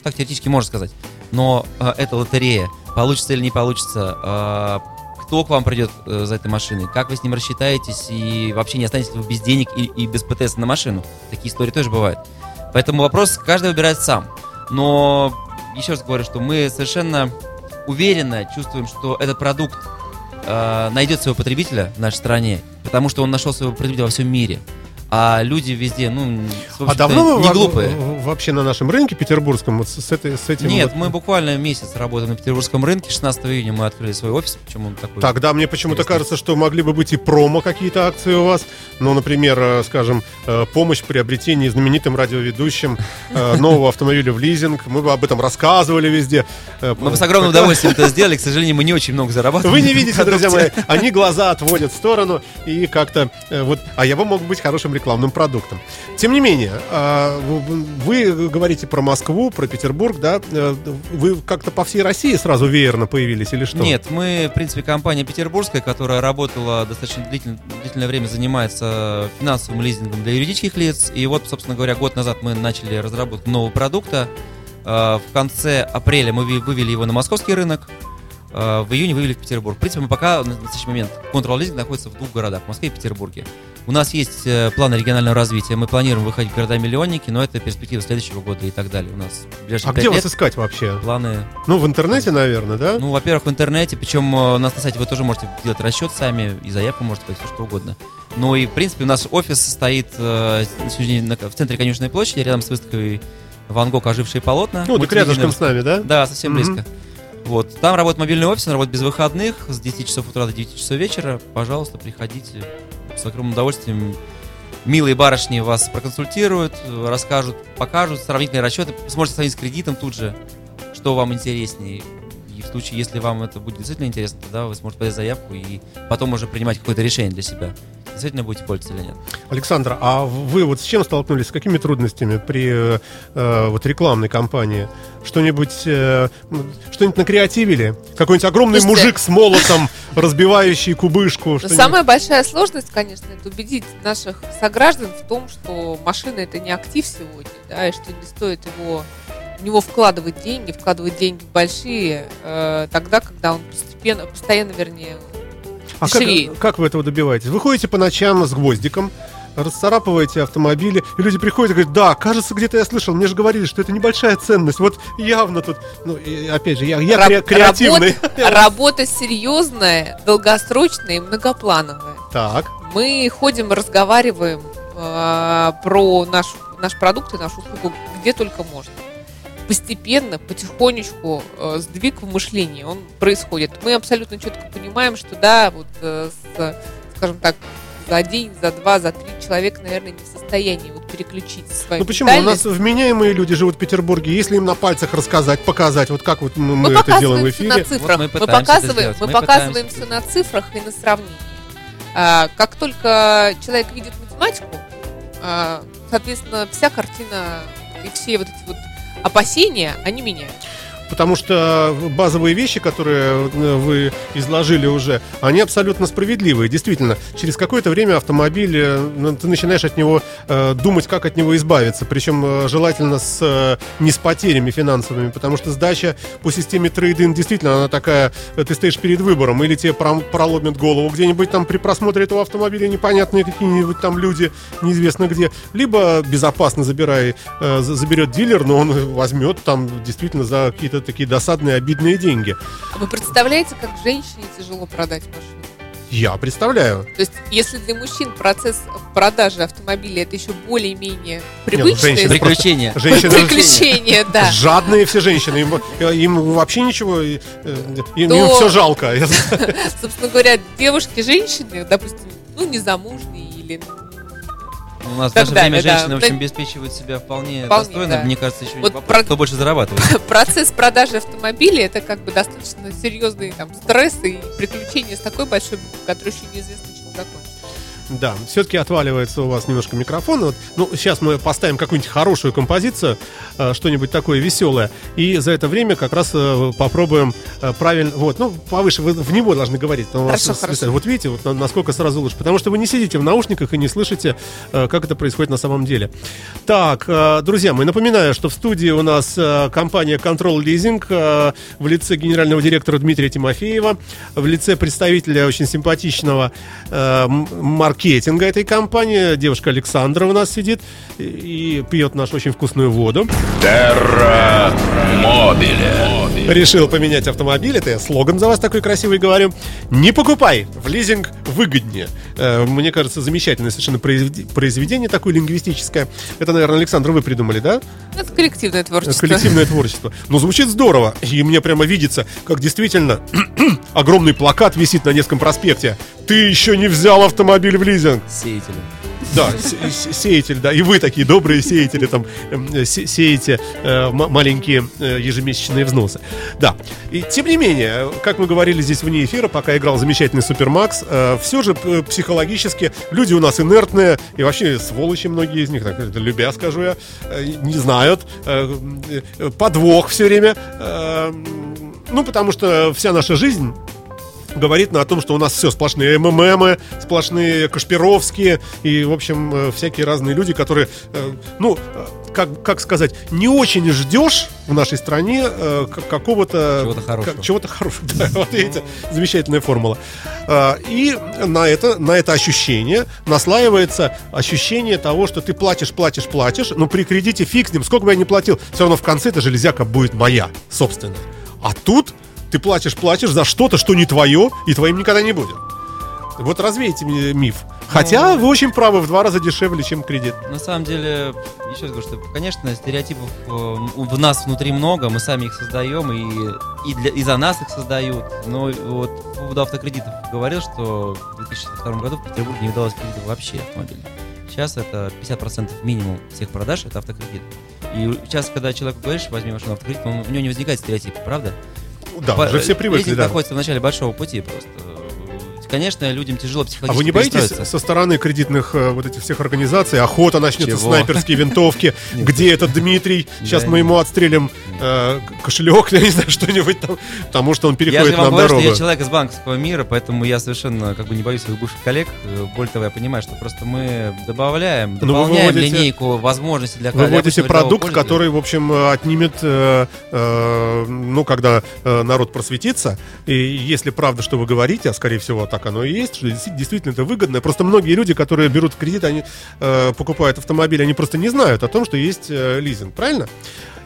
Так теоретически можно сказать. Но э, это лотерея. Получится или не получится, э, кто к вам придет э, за этой машиной, как вы с ним рассчитаетесь, и вообще не останетесь вы без денег и, и без ПТС на машину. Такие истории тоже бывают. Поэтому вопрос каждый выбирает сам. Но еще раз говорю, что мы совершенно уверенно чувствуем, что этот продукт э, найдет своего потребителя в нашей стране, потому что он нашел своего потребителя во всем мире. А люди везде, ну, А давно не глупые. вообще на нашем рынке петербургском вот с, этой, с этим Нет, вот- мы буквально месяц работаем на петербургском рынке. 16 июня мы открыли свой офис. Почему он такой? Тогда мне почему-то кажется, что могли бы быть и промо какие-то акции у вас. Ну, например, э, скажем, э, помощь в приобретении знаменитым радиоведущим э, нового автомобиля в лизинг. Мы бы об этом рассказывали везде. Мы бы с огромным удовольствием это сделали. К сожалению, мы не очень много зарабатываем. Вы не видите, друзья мои, они глаза отводят в сторону и как-то вот, а я бы мог быть хорошим рекламным продуктом. Тем не менее, а, вы говорите про Москву, про Петербург, да? Э, Вы как-то по всей России сразу веерно появились или что? Нет, мы, в принципе, компания петербургская, которая работала достаточно длительно- длительное время, занимается финансовым лизингом для юридических лиц. И вот, собственно говоря, год назад мы начали разработку нового продукта. Э, В конце апреля мы вывели его на московский рынок. э, в июне вывели в Петербург. В принципе, мы пока на настоящий момент Control Leasing находится в двух городах, в Москве и Петербурге. У нас есть э, планы регионального развития. Мы планируем выходить в города-миллионники, но это перспектива следующего года и так далее. У нас А где лет вас искать вообще? планы Ну, в интернете, наверное, да? ну, во-первых, в интернете, причем э, у нас на сайте вы тоже можете делать расчет сами, и заявку можете быть, все что угодно. Ну и, в принципе, у нас офис стоит э, в центре Конечной площади, рядом с выставкой Ван Гог «Ожившие полотна». ну, так рядышком с нами, да? да, совсем близко. Вот. Там работает мобильный офис, он работает без выходных, с 10 часов утра до 9 часов вечера. Пожалуйста, приходите. С огромным удовольствием милые барышни вас проконсультируют, расскажут, покажут сравнительные расчеты. Сможете сравнить с кредитом тут же, что вам интереснее. Случае, если вам это будет действительно интересно, тогда вы сможете подать заявку и потом уже принимать какое-то решение для себя. Действительно будете пользоваться или нет. Александр, а вы вот с чем столкнулись, с какими трудностями при э, вот рекламной кампании? Что-нибудь э, что-нибудь накреативили? Какой-нибудь огромный Слушайте. мужик с молотом, разбивающий кубышку? Что-нибудь? самая большая сложность, конечно, это убедить наших сограждан в том, что машина это не актив сегодня, да, и что не стоит его в него вкладывать деньги, вкладывать деньги большие, э, тогда, когда он постепенно, постоянно, вернее, А как, как вы этого добиваетесь? Вы ходите по ночам с гвоздиком, расцарапываете автомобили, и люди приходят и говорят, да, кажется, где-то я слышал, мне же говорили, что это небольшая ценность, вот явно тут, ну, и опять же, я, я Раб- кре- креативный. Работа, <laughs> работа серьезная, долгосрочная и многоплановая. Так, Мы ходим, разговариваем э, про наш, наш продукт и нашу услугу где только можно. Постепенно, потихонечку э, сдвиг в мышлении, он происходит. Мы абсолютно четко понимаем, что да, вот, э, с, скажем так, за день, за два, за три человек, наверное, не в состоянии вот переключить свою ну почему? У нас вменяемые люди живут в Петербурге, если им на пальцах рассказать, показать, вот как вот мы, мы это делаем в все на эфире. цифрах. Вот мы мы, показываем, мы Мы показываем все на цифрах и на сравнении. А, как только человек видит математику, а, соответственно, вся картина и все вот эти вот опасения, они меняются. Потому что базовые вещи, которые э, вы изложили уже, они абсолютно справедливые. Действительно, через какое-то время автомобиль, э, ну, ты начинаешь от него э, думать, как от него избавиться. Причем желательно с, не с потерями финансовыми, потому что сдача по системе трейдинг действительно, она такая, ты стоишь перед выбором, или тебе проломят голову где-нибудь там при просмотре этого автомобиля непонятные какие-нибудь там люди, неизвестно где, либо безопасно забирай, за- заберет дилер, но он возьмет там действительно за какие-то такие досадные, обидные деньги. Вы представляете, как женщине тяжело продать машину? Я представляю. То есть, если для мужчин процесс продажи автомобиля это еще более-менее ну, привычное женщины Приключения. Женщины приключение, <laughs> да. жадные все женщины, им, им вообще ничего, э, им, То- все жалко. <laughs> Собственно говоря, девушки, женщины, допустим, ну, незамужние или У нас в Так наше время далее, да. женщины, в Да. общем, обеспечивают себя вполне, Вполне, достойно. да. Мне кажется, еще Вот вопрос, про- кто больше зарабатывает. <laughs> процесс продажи автомобиля это как бы достаточно серьезный там стресс и приключения с такой большой буквы, который еще неизвестно, чем закончится. Да, все-таки отваливается у вас немножко микрофон. Вот, ну, сейчас мы поставим какую-нибудь хорошую композицию, э, что-нибудь такое веселое. И за это время как раз э, попробуем э, правильно. Вот, ну, повыше вы в него должны говорить. Хорошо, хорошо. Вот видите, вот на- насколько сразу лучше. Потому что вы не сидите в наушниках и не слышите, как это происходит на самом деле. Так, друзья мои, напоминаю, что в студии у нас компания Control Leasing в лице генерального директора Дмитрия Тимофеева, в лице представителя очень симпатичного э, м- маркетинга этой компании, девушка Александра у нас сидит и, пьет нашу очень вкусную воду. Терра Мобиле. Решил поменять автомобиль, это я слоган за вас такой красивый говорю. Не покупай, в лизинг выгоднее. Э, Мне кажется, замечательное совершенно произвед- произведение такое лингвистическое. Это, наверное, Александр, вы придумали, да? Это коллективное творчество. коллективное творчество. Но звучит здорово. И мне прямо видится, как действительно <clears throat> огромный плакат висит на Невском проспекте. Ты еще не взял автомобиль в лизинг. Сеятели. Да, се- се- сеятель, да. И вы такие добрые сеятели там эм, се- сеете э, маленькие э, ежемесячные взносы. Да. И тем не менее, как мы говорили здесь вне эфира, пока играл замечательный Супермакс, э, все же э, психологически люди у нас инертные, и вообще сволочи многие из них, так, любя скажу я, э, не знают. э, подвох все время. ну, потому что вся наша жизнь говорит на о том, что у нас все сплошные МММы, сплошные Кашпировские и, в общем, э, всякие разные люди, которые, э, ну, э, как, как сказать, не очень ждешь в нашей стране какого-то... Чего-то хорошего. чего-то хорошего, <laughs> да, вот видите, замечательная формула. И на это, на это ощущение наслаивается ощущение того, что ты платишь, платишь, платишь, но при кредите фиг с ним, сколько бы я ни платил, все равно в конце эта железяка будет моя, собственно. А тут ты платишь, платишь за что-то, что не твое, и твоим никогда не будет. Вот развейте мне миф. Хотя вы очень правы, в два раза дешевле, чем кредит. На самом деле, еще раз говорю, что, конечно, стереотипов э, в нас внутри много, мы сами их создаем, и, и, для, и за нас их создают. Но вот по поводу автокредитов говорил, что в 2002 году в Петербурге не удалось кредитов вообще автомобильных. Сейчас это 50% минимум всех продаж это автокредит. И сейчас, когда человеку говоришь, возьми машину автокредит, он, у него не возникает стереотипа, правда? Да, По- уже все привыкли, да. находится в начале большого пути просто. Конечно, людям тяжело А психологически вы не боитесь со стороны кредитных э, вот этих всех организаций, охота начнется, Чего? снайперские винтовки, <laughs> где этот Дмитрий, сейчас мы ему отстрелим э, кошелек, <laughs> я не знаю, что-нибудь там, потому что он переходит нам дорогу. я человек из банковского мира, поэтому я совершенно как бы не боюсь своих бывших коллег. Э, Более того, я понимаю, что просто мы добавляем, Ну, дополняем выводите- линейку возможностей для Вы вводите продукт, который, в общем, отнимет, ну, когда народ просветится, и если правда, что вы говорите, а скорее всего так оно и есть, что действи- действительно это выгодно, просто многие люди, которые берут кредит, они э, покупают автомобиль, они просто не знают о том, что есть э, лизинг, правильно?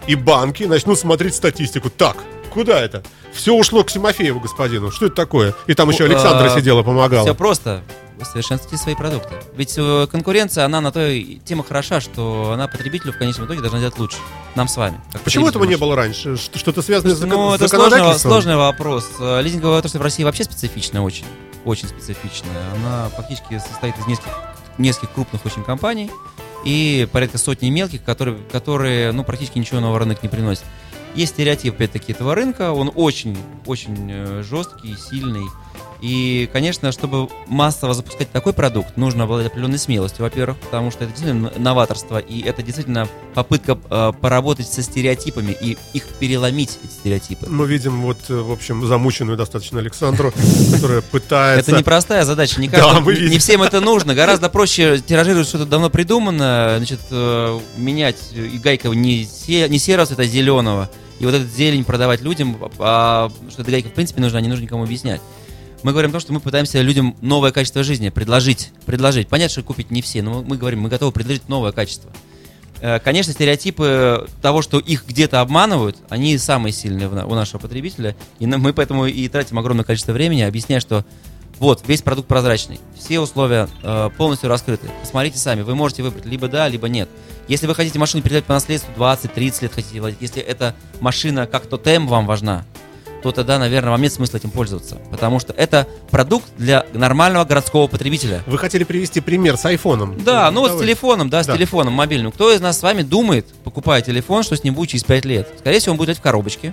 И банки начнут смотреть статистику. Так, куда это? Все ушло к Тимофееву, господину. Что это такое? И там еще Ну, Александра а, сидела, помогала. Все просто. Совершенствуйте свои продукты. Ведь э, конкуренция, она на той тема хороша, что она потребителю в конечном итоге должна делать лучше. Нам с вами. Почему этого не было раньше? Что-то связанное с, Ну, с это сложный, законодательством? сложный вопрос. Лизинговая отрасль в России вообще специфичная очень. Очень специфичная. Она фактически состоит из нескольких, нескольких крупных очень компаний и порядка сотни мелких, которые, которые ну, практически ничего нового рынок не приносят. Есть стереотип, опять-таки, этого рынка. Он очень, очень э, жесткий, сильный. И, конечно, чтобы массово запускать такой продукт, нужно обладать определенной смелостью, во-первых, потому что это действительно новаторство, и это действительно попытка э, поработать со стереотипами и их переломить, эти стереотипы. Мы видим вот, э, в общем, замученную достаточно Александру, <laughs> которая пытается... Это непростая задача, не, Да, каждому- мы не- всем это нужно. Гораздо проще тиражировать что-то давно придумано, значит, э, менять и гайка не, се- не серого цвета, а зеленого. И вот этот зелень продавать людям, а что эта гайка в принципе нужна, не нужно никому объяснять. Мы говорим о том, что мы пытаемся людям новое качество жизни предложить. Предложить. Понятно, что купить не все, но мы говорим, мы готовы предложить новое качество. Э, Конечно, стереотипы того, что их где-то обманывают, они самые сильные у нашего потребителя. И мы поэтому и тратим огромное количество времени, объясняя, что вот, весь продукт прозрачный, все условия э, полностью раскрыты. Посмотрите сами, вы можете выбрать либо да, либо нет. Если вы хотите машину передать по наследству 20-30 лет хотите владеть, если эта машина как тотем вам важна, то тогда, наверное, вам нет смысла этим пользоваться. Потому что это продукт для нормального городского потребителя. Вы хотели привести пример с айфоном. Да, ну вот с телефоном, да, с Да. телефоном мобильным. Кто из нас с вами думает, покупая телефон, что с ним будет через 5 лет? Скорее всего, он будет лежать в коробочке,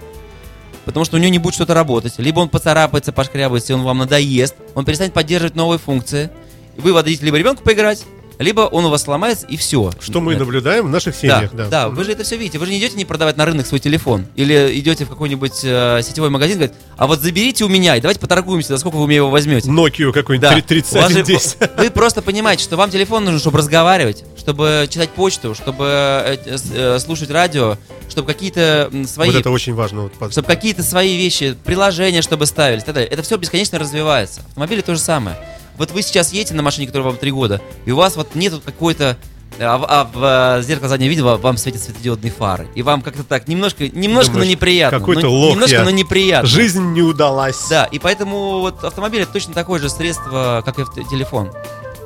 потому что у него не будет что-то работать. Либо он поцарапается, пошкрябается, и он вам надоест, он перестанет поддерживать новые функции. Вы отдадите либо ребенку поиграть, либо он у вас сломается, и все. Что мы и наблюдаем в наших Да, семьях. да, Да, вы же это все видите. Вы же не идете не продавать на рынок свой телефон. Или идете в какой-нибудь э, сетевой магазин, говорит, а вот заберите у меня и давайте поторгуемся, за сколько вы мне его возьмете. Nokia какой-нибудь Да. 30 У вас же- 3010. Вы просто понимаете, что вам телефон нужен, чтобы разговаривать, чтобы читать почту, чтобы э, э, слушать радио, чтобы какие-то свои, Вот это очень важно. Вот, чтобы какие-то свои вещи, приложения, чтобы ставились, и. Это все бесконечно развивается. Автомобили то же самое. Вот вы сейчас едете на машине, которая вам три года, и у вас вот нету какой-то а в, а в, э, зеркало заднего вида вам светят светодиодные фары. И вам как-то так немножко, немножко, Думаешь, но неприятно. какой-то лох Немножко, я. но неприятно. Жизнь не удалась. Да, и поэтому вот автомобиль это точно такое же средство, как и телефон.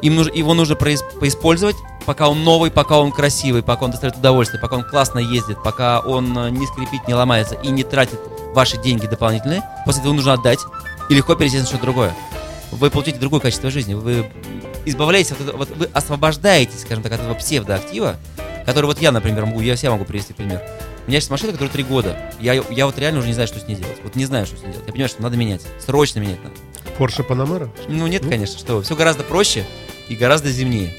Им нужно, его нужно произ- поиспользовать, пока он новый, пока он красивый, пока он доставляет удовольствие, пока он классно ездит, пока он э, не скрипит, не ломается и не тратит ваши деньги дополнительные. После этого нужно отдать и легко перейти на что-то другое. Вы получите другое качество жизни, вы избавляетесь, от этого- вот вы освобождаетесь, скажем так, от этого псевдоактива, который вот я, например, могу, я себя могу привести пример. У меня есть машина, которая три года. Я, я вот реально уже не знаю, что с ней делать. Вот не знаю, что с ней делать. Я понимаю, что надо менять. Срочно менять надо. Porsche Panamera. Ну, нет, конечно, что Все гораздо проще и гораздо земнее.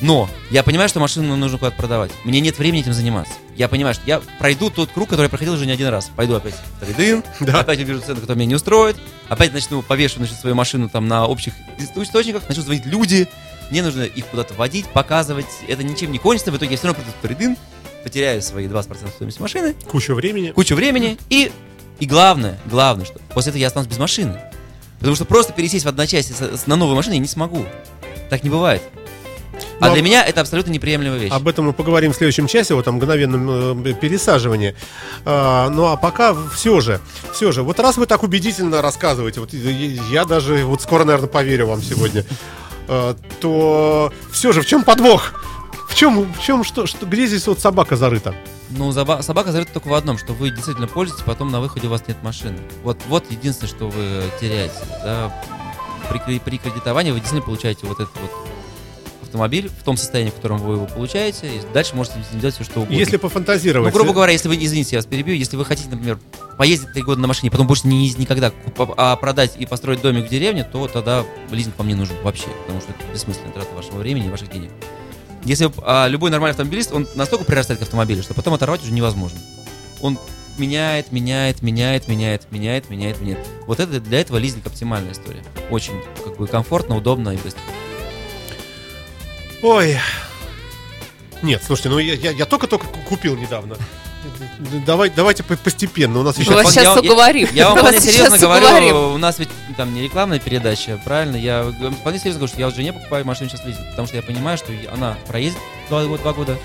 Но я понимаю, что машину нужно куда-то продавать. Мне нет времени этим заниматься. Я понимаю, что я пройду тот круг, который я проходил уже не один раз. Пойду опять в трейдин, Да. опять увижу цену, которая меня не устроит, опять начну повешу значит, свою машину там на общих источниках, начну звонить люди, мне нужно их куда-то водить, показывать. Это ничем не кончится, в итоге я все равно приду в трейдин, потеряю свои 20% стоимости машины, Куча времени. кучу времени и, и главное, главное, что после этого я останусь без машины. Потому что просто пересесть в одночасье на новую машину я не смогу. Так не бывает. А Ну, для меня это абсолютно неприемлемая вещь. Об этом мы поговорим в следующем часе, вот о мгновенном э, пересаживании. А, ну а пока все же, все же, вот раз вы так убедительно рассказываете, вот я даже вот скоро, наверное, поверю вам сегодня, а, то все же, в чем подвох? В чем, в чем что, что, где здесь вот собака зарыта? Ну, заба- собака зарыта только в одном, что вы действительно пользуетесь, потом на выходе у вас нет машины. Вот, вот единственное, что вы теряете. Да. При, при кредитовании вы действительно получаете вот этот вот автомобиль в том состоянии, в котором вы его получаете, и дальше можете с ним делать все, что угодно. Если пофантазировать. Ну, грубо говоря, если вы, извините, я вас перебью, если вы хотите, например, поездить три года на машине, потом больше не ездить никогда, куп- а продать и построить домик в деревне, то тогда лизинг вам не нужен вообще, потому что это бессмысленная трата вашего времени и ваших денег. Если а, любой нормальный автомобилист, он настолько прирастает к автомобилю, что потом оторвать уже невозможно. Он меняет, меняет, меняет, меняет, меняет, меняет, меняет. Вот это для этого лизинг оптимальная история. Очень как бы комфортно, удобно и быстро. Ой. Нет, слушайте, ну я, я, я только-только ку- купил недавно. Давай, давайте по- постепенно. У нас еще Мы вас Я- сейчас я- уговорим. Я вам <laughs> Мы вполне серьезно говорю, уговорим. у нас ведь там не рекламная передача, правильно? Я вполне серьезно говорю, что я вот жене покупаю машину сейчас лизинг, потому что я понимаю, что она проездит два, два года,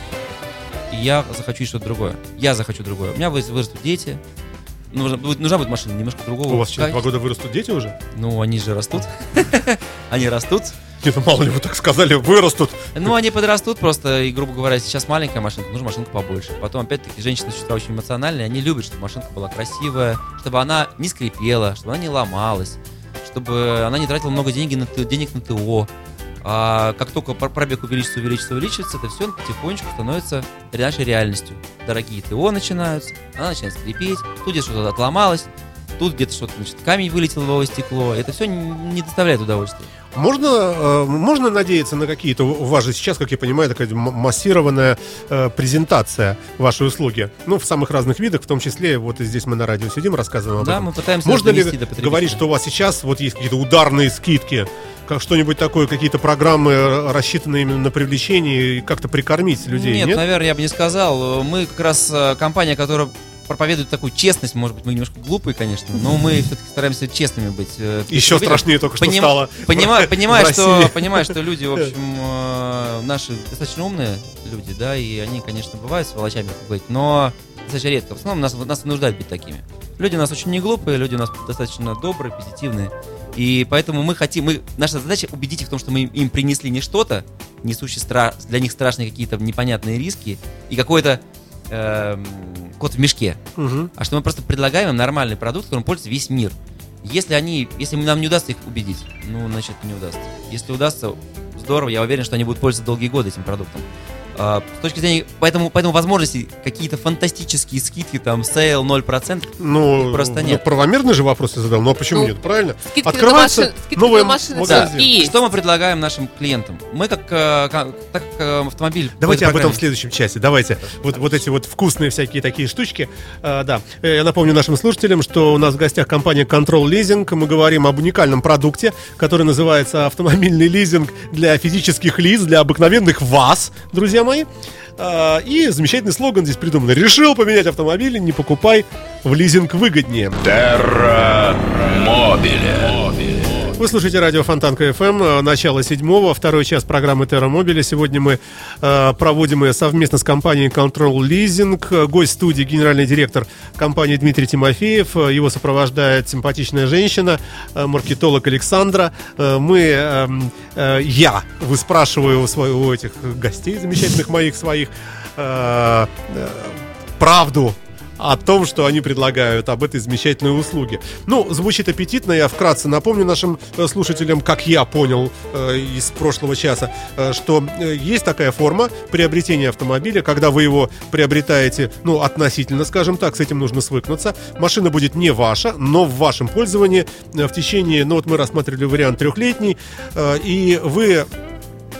и я захочу что-то другое. Я захочу другое. У меня вырастут дети, нужна, будет, нужна будет машина немножко другого. У вас через два года вырастут дети уже? Ну, они же растут. <laughs> Они растут. Нет, ну мало ли вы так сказали, вырастут. Ну, они подрастут просто, и, грубо говоря, сейчас маленькая машинка, нужна машинка побольше. Потом, опять-таки, женщины существа очень эмоциональные, они любят, чтобы машинка была красивая, чтобы она не скрипела, чтобы она не ломалась, чтобы она не тратила много денег на, денег на ТО. А как только пр- пробег увеличится, увеличится, увеличится, это все потихонечку становится нашей реальностью. Дорогие ТО начинаются, она начинает скрипеть, тут где-то что-то отломалось, тут где-то что-то, значит, камень вылетел в лобовое стекло. Это все не доставляет удовольствия. Можно, э, можно надеяться на какие-то, у вас же сейчас, как я понимаю, такая массированная э, презентация вашей услуги, ну, в самых разных видах, в том числе, вот и здесь мы на радио сидим, рассказываем об Да, этом. мы пытаемся Можно ли говорить, что у вас сейчас вот есть какие-то ударные скидки, как что-нибудь такое, какие-то программы, э, рассчитанные именно на привлечение и как-то прикормить людей, Нет, нет? наверное, я бы не сказал. Мы как раз э, компания, которая проповедует такую честность, может быть, мы немножко глупые, конечно, но мы все-таки стараемся честными быть. э, Еще страшнее только что Поним- стало. Понимаю, понимаю, что, <laughs> понимаю, что люди, в общем, наши достаточно умные люди, да, и они, конечно, бывают сволочами, как говорить, но достаточно редко. В основном нас, нас вынуждают быть такими. Люди у нас очень не глупые, люди у нас достаточно добрые, позитивные. И поэтому мы хотим, мы, наша задача убедить их в том, что мы им, принесли не что-то, несущее стра- для них страшные какие-то непонятные риски и какой-то эм, кот в мешке, Мгм. а что мы просто предлагаем им нормальный продукт, которым пользуется весь мир. Если они, если нам не удастся их убедить, ну, значит, не удастся. Если удастся, здорово, я уверен, что они будут пользоваться долгие годы этим продуктом. А, с точки зрения, поэтому, поэтому возможности, какие-то фантастические скидки, там, sale 0%, Ну, просто ну, нет. правомерный же вопрос я задал, ну а почему Ну, нет, правильно? Скидки на новый на машины магазин. всё-таки есть. Что мы предлагаем нашим клиентам? Мы как, э, как- так как э, автомобиль... Давайте об этом в следующем часе. Давайте. Вот, вот эти вот вкусные всякие такие штучки. А, да. Я напомню нашим слушателям, что у нас в гостях компания Control Leasing. Мы говорим об уникальном продукте, который называется автомобильный лизинг для физических лиц, для обыкновенных вас, друзья мои. А, И замечательный слоган здесь придуман. Решил поменять автомобиль, не покупай в лизинг выгоднее. Терра Мобиле. Вы слушаете радио Фонтанка ФМ, э, начало седьмого, второй час программы Терра Мобиля. Сегодня мы э, проводим ее совместно с компанией Control Leasing. Э, Гость студии генеральный директор компании Дмитрий Тимофеев. Э, Его сопровождает симпатичная женщина, э, маркетолог Александра. Э, Мы, эм, э, я выспрашиваю у, своих, у этих гостей замечательных моих своих э, э, правду о том, что они предлагают, об этой замечательной услуге. Ну, звучит аппетитно, я вкратце напомню нашим э, слушателям, как я понял э, из прошлого часа, э, что э, есть такая форма приобретения автомобиля, когда вы его приобретаете, ну, относительно, скажем так, с этим нужно свыкнуться. Машина будет не ваша, но в вашем пользовании э, в течение, ну, вот мы рассматривали вариант трехлетний, э, и вы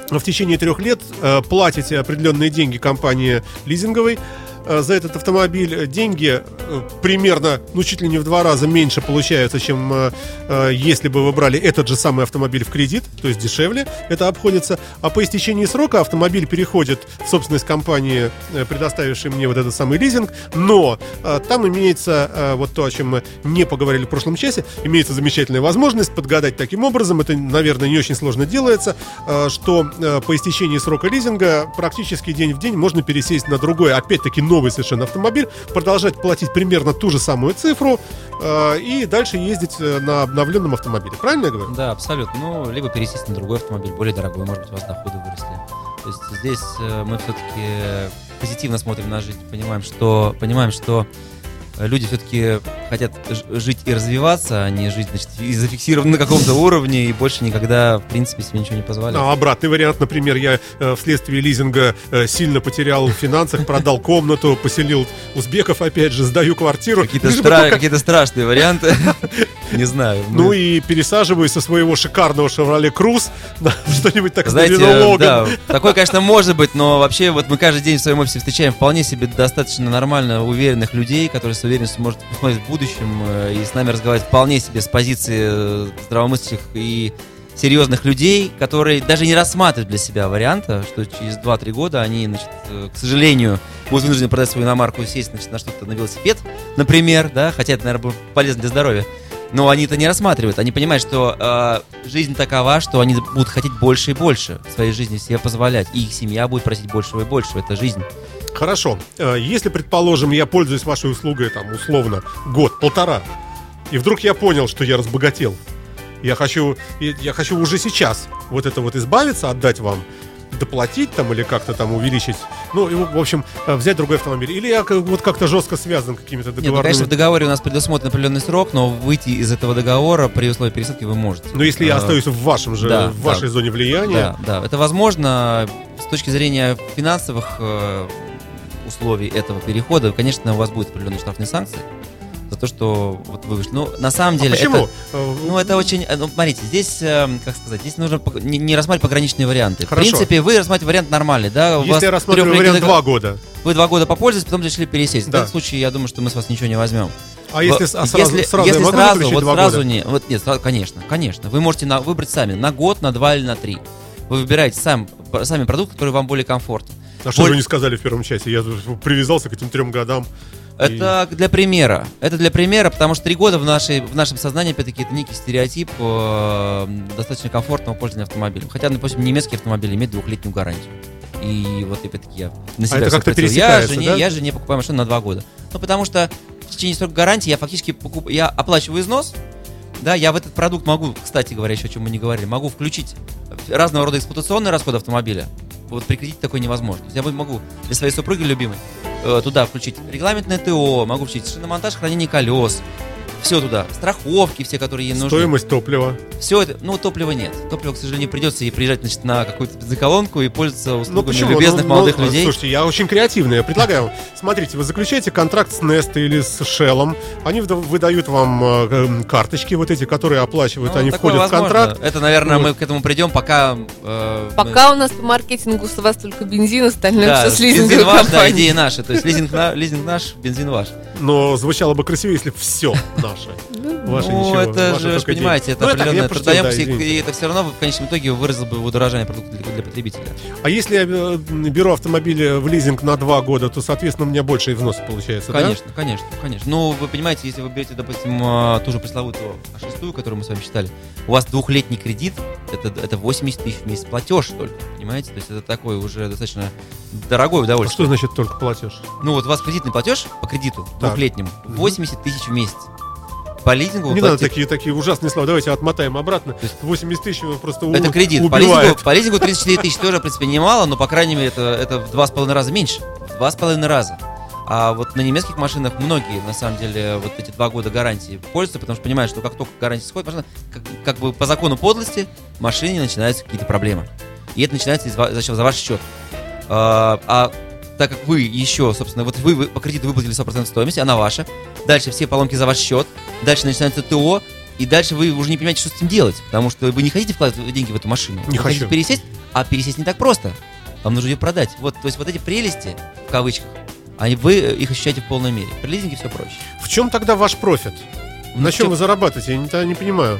в течение трех лет э, платите определенные деньги компании лизинговой за этот автомобиль. Деньги э, примерно, ну, чуть ли не в два раза меньше получаются, чем э, э, если бы вы брали этот же самый автомобиль в кредит, то есть дешевле это обходится. А по истечении срока автомобиль переходит в собственность компании, э, предоставившей мне вот этот самый лизинг, но э, там имеется э, вот то, о чем мы не поговорили в прошлом часе, имеется замечательная возможность подгадать таким образом, это, наверное, не очень сложно делается, э, что э, по истечении срока лизинга практически день в день можно пересесть на другой, опять-таки новый совершенно автомобиль, продолжать платить примерно ту же самую цифру э, и дальше ездить э, на обновленном автомобиле. Правильно я говорю? Да, абсолютно. Ну, либо пересесть на другой автомобиль, более дорогой, может быть, у вас доходы выросли. То есть здесь э, мы все-таки позитивно смотрим на жизнь, понимаем, что, понимаем, что люди все-таки хотят жить и развиваться, а не жить, значит, и зафиксированы на каком-то уровне и больше никогда, в принципе, себе ничего не позволять. А обратный вариант, например, я э, вследствие лизинга э, сильно потерял в финансах, продал комнату, поселил узбеков, опять же, сдаю квартиру. Какие-то, стра- только- какие-то страшные варианты. <laughs> Не знаю. Ну и пересаживаюсь со своего шикарного Chevrolet <laughs> Cruze на что-нибудь так Знаете, да, такое, конечно, может быть, но вообще вот мы каждый день в своем офисе встречаем вполне себе достаточно нормально уверенных людей, которые уверенностью может <laughs> посмотреть в будущем э, и с нами разговаривать вполне себе с позиции э, здравомыслящих и серьезных людей, которые даже не рассматривают для себя варианта, что через 2-3 года они, значит, э, к сожалению, будут вынуждены продать свою иномарку и сесть значит, на что-то, на велосипед, например, да, хотя это, наверное, полезно для здоровья. Но они это не рассматривают. Они понимают, что э, жизнь такова, что они будут хотеть больше и больше в своей жизни себе позволять. И их семья будет просить большего и большего. Это жизнь. Хорошо. Э, Если, предположим, я пользуюсь вашей услугой, там, условно, год, полтора, и вдруг я понял, что я разбогател, я хочу, я хочу уже сейчас вот это вот избавиться, отдать вам, доплатить там или как-то там увеличить, ну, и, в общем, э, взять другой автомобиль. Или я вот как-то жестко связан какими-то Нет, ну, конечно, в договоре у нас предусмотрен определенный срок, но выйти из этого договора при условии пересадки вы можете. Но если я А, остаюсь в вашем же, да, в вашей да. зоне влияния, Да, да, это возможно с точки зрения финансовых э, условий этого перехода. Конечно, у вас будут определенные штрафные санкции за то, что вот вы вышли. Ну, на самом А деле, почему? это, Э, ну, это очень... э, Ну, смотрите, здесь, э, как сказать, здесь нужно не, не рассматривать пограничные варианты. Хорошо. В принципе, вы рассматриваете вариант нормальный, да? У Если я рассматриваю вариант два года, Вы два года попользовались, потом решили пересесть. Да. В этом случае, я думаю, что мы с вас ничего не возьмем. а если, а сразу, если, сразу если сразу, вот сразу года? не, вот нет, сразу- конечно, конечно. Вы можете на- выбрать сами на год, на два или на три. Вы выбираете сам, сами продукт, который вам более комфортен. А что Боль- же вы не сказали в первом часе? Я привязался к этим трем годам. Это для примера. Это для примера, потому что три года в, нашей, в нашем сознании, опять-таки, это некий стереотип э, достаточно комфортного пользования автомобилем. Хотя, допустим, немецкий автомобиль имеет двухлетнюю гарантию. И вот опять-таки я на себя А это как-то я жене, да? я жене покупаю машину на два года. Ну, потому что в течение срока гарантии я фактически покуп... я оплачиваю износ, да, я в этот продукт могу, кстати говоря, еще о чем мы не говорили, могу включить разного рода эксплуатационные расходы автомобиля. Вот при кредите такое невозможно. Я могу для своей супруги любимой э, туда включить регламентное ТО, могу включить шиномонтаж, хранение колес, все туда, страховки все, которые ей нужны. Стоимость топлива. Все это, ну, топлива нет. Топлива, к сожалению, придется ей приезжать, значит, на какую-то бензоколонку и пользоваться Ну услугами почему? любезных Ну, молодых ну, людей. Слушайте, я очень креативный. Я предлагаю. Смотрите, вы заключаете контракт с Nest или с Shell. Они выдают вам э, э, карточки вот эти, которые оплачивают. Ну, они входят в возможно. контракт. Это, наверное, Вот. мы к этому придем, пока... э, мы- Пока у нас по маркетингу с вас только бензин, остальное Да, все с лизинговой бензин ваш, да, идеи наши. То есть лизинг, на- лизинг наш, бензин ваш. Но звучало бы красивее, если все <laughs> наше. Ваше ну, ничего. это ваше же, вы же понимаете, деньги. это Ну, определенная пошутил, да, трудоемкость, и- это все равно в конечном итоге выразило бы удорожание продукта для, для потребителя. А если я э, беру автомобиль в лизинг на два года, то, соответственно, у меня больше и взносы получается, да? Конечно, конечно, конечно. Ну, вы понимаете, если вы берете, допустим, а, ту же пресловутую А6, которую мы с вами считали, у вас двухлетний кредит, это, это 80 тысяч в месяц платеж только, понимаете? То есть это такой уже достаточно дорогое А удовольствие. что значит только платеж? Ну, вот у вас кредитный платеж по кредиту Так. двухлетнему 80 тысяч в месяц. По лизингу Не надо платите- такие, такие ужасные слова. Давайте отмотаем обратно. 80 тысяч его просто у- Это кредит. По убивает. лизингу, по лизингу 34 тысячи тоже, в принципе, немало, но, по крайней мере, это, это в два с половиной раза меньше. В два с половиной раза. А вот на немецких машинах многие, на самом деле, вот эти два года гарантии пользуются, потому что понимают, что как только гарантия сходит, машина, как, как бы по закону подлости, в машине начинаются какие-то проблемы. И это начинается из за, счет- за ваш счет. А, а так как вы еще, собственно, вот вы, вы по кредиту выплатили 100% стоимости, она ваша, дальше все поломки за ваш счет, дальше начинается ТО, и дальше вы уже не понимаете, что с этим делать, потому что вы не хотите вкладывать деньги в эту машину. Не вы хотите хочу. пересесть, А пересесть не так просто. Вам нужно ее продать. Вот, то есть вот эти прелести, в кавычках, они, вы их ощущаете в полной мере. При лизинге все проще. В чем тогда ваш профит? Ну, На чем чё- вы зарабатываете? Я не, не понимаю.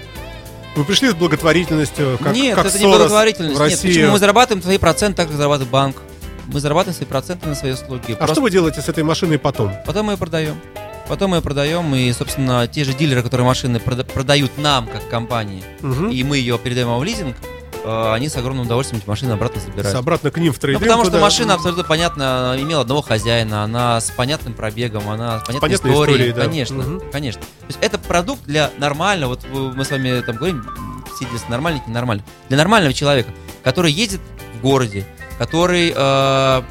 Вы пришли с благотворительностью, как, Нет, как это не Сорос благотворительность. в Нет, России. почему мы зарабатываем свои проценты, так как зарабатывает банк. Мы зарабатываем свои проценты на свои услуги. А Просто что вы делаете с этой машиной потом? Потом мы ее продаем. Потом мы ее продаем, и, собственно, те же дилеры, которые машины прода- продают нам, как компании, Мгм. и мы ее передаем в лизинг, э, они с огромным удовольствием эти машины обратно С- забирают. Обратно к ним в Ну, трейдинг. потому что туда. машина абсолютно понятно, имела одного хозяина, она с понятным пробегом, она с понятной понятной историей. историей, да. Конечно, Мгм. конечно. То есть это продукт для нормального, вот мы с вами там говорим, сидя нормальный, ненормальный, для нормального человека, который едет в городе, который э,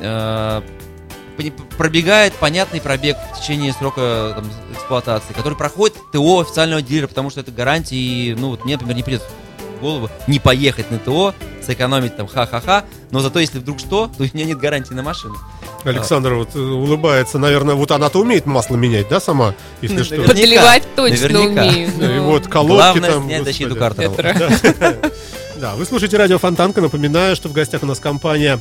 э, пробегает понятный пробег в течение срока там, эксплуатации, который проходит ТО официального дилера, потому что это гарантия, и, ну вот мне, например, не придет в голову не поехать на ТО, сэкономить там ха-ха-ха, но зато если вдруг что, то у меня нет гарантии на машину. Александр вот э, улыбается, наверное, вот она-то умеет масло менять, да, сама, если что. Подливать точно Наверняка. умею. Да, И вот колодки Главное там. снять защиту картера. <laughs> Да, вы слушаете радио Фонтанка. Напоминаю, что в гостях у нас компания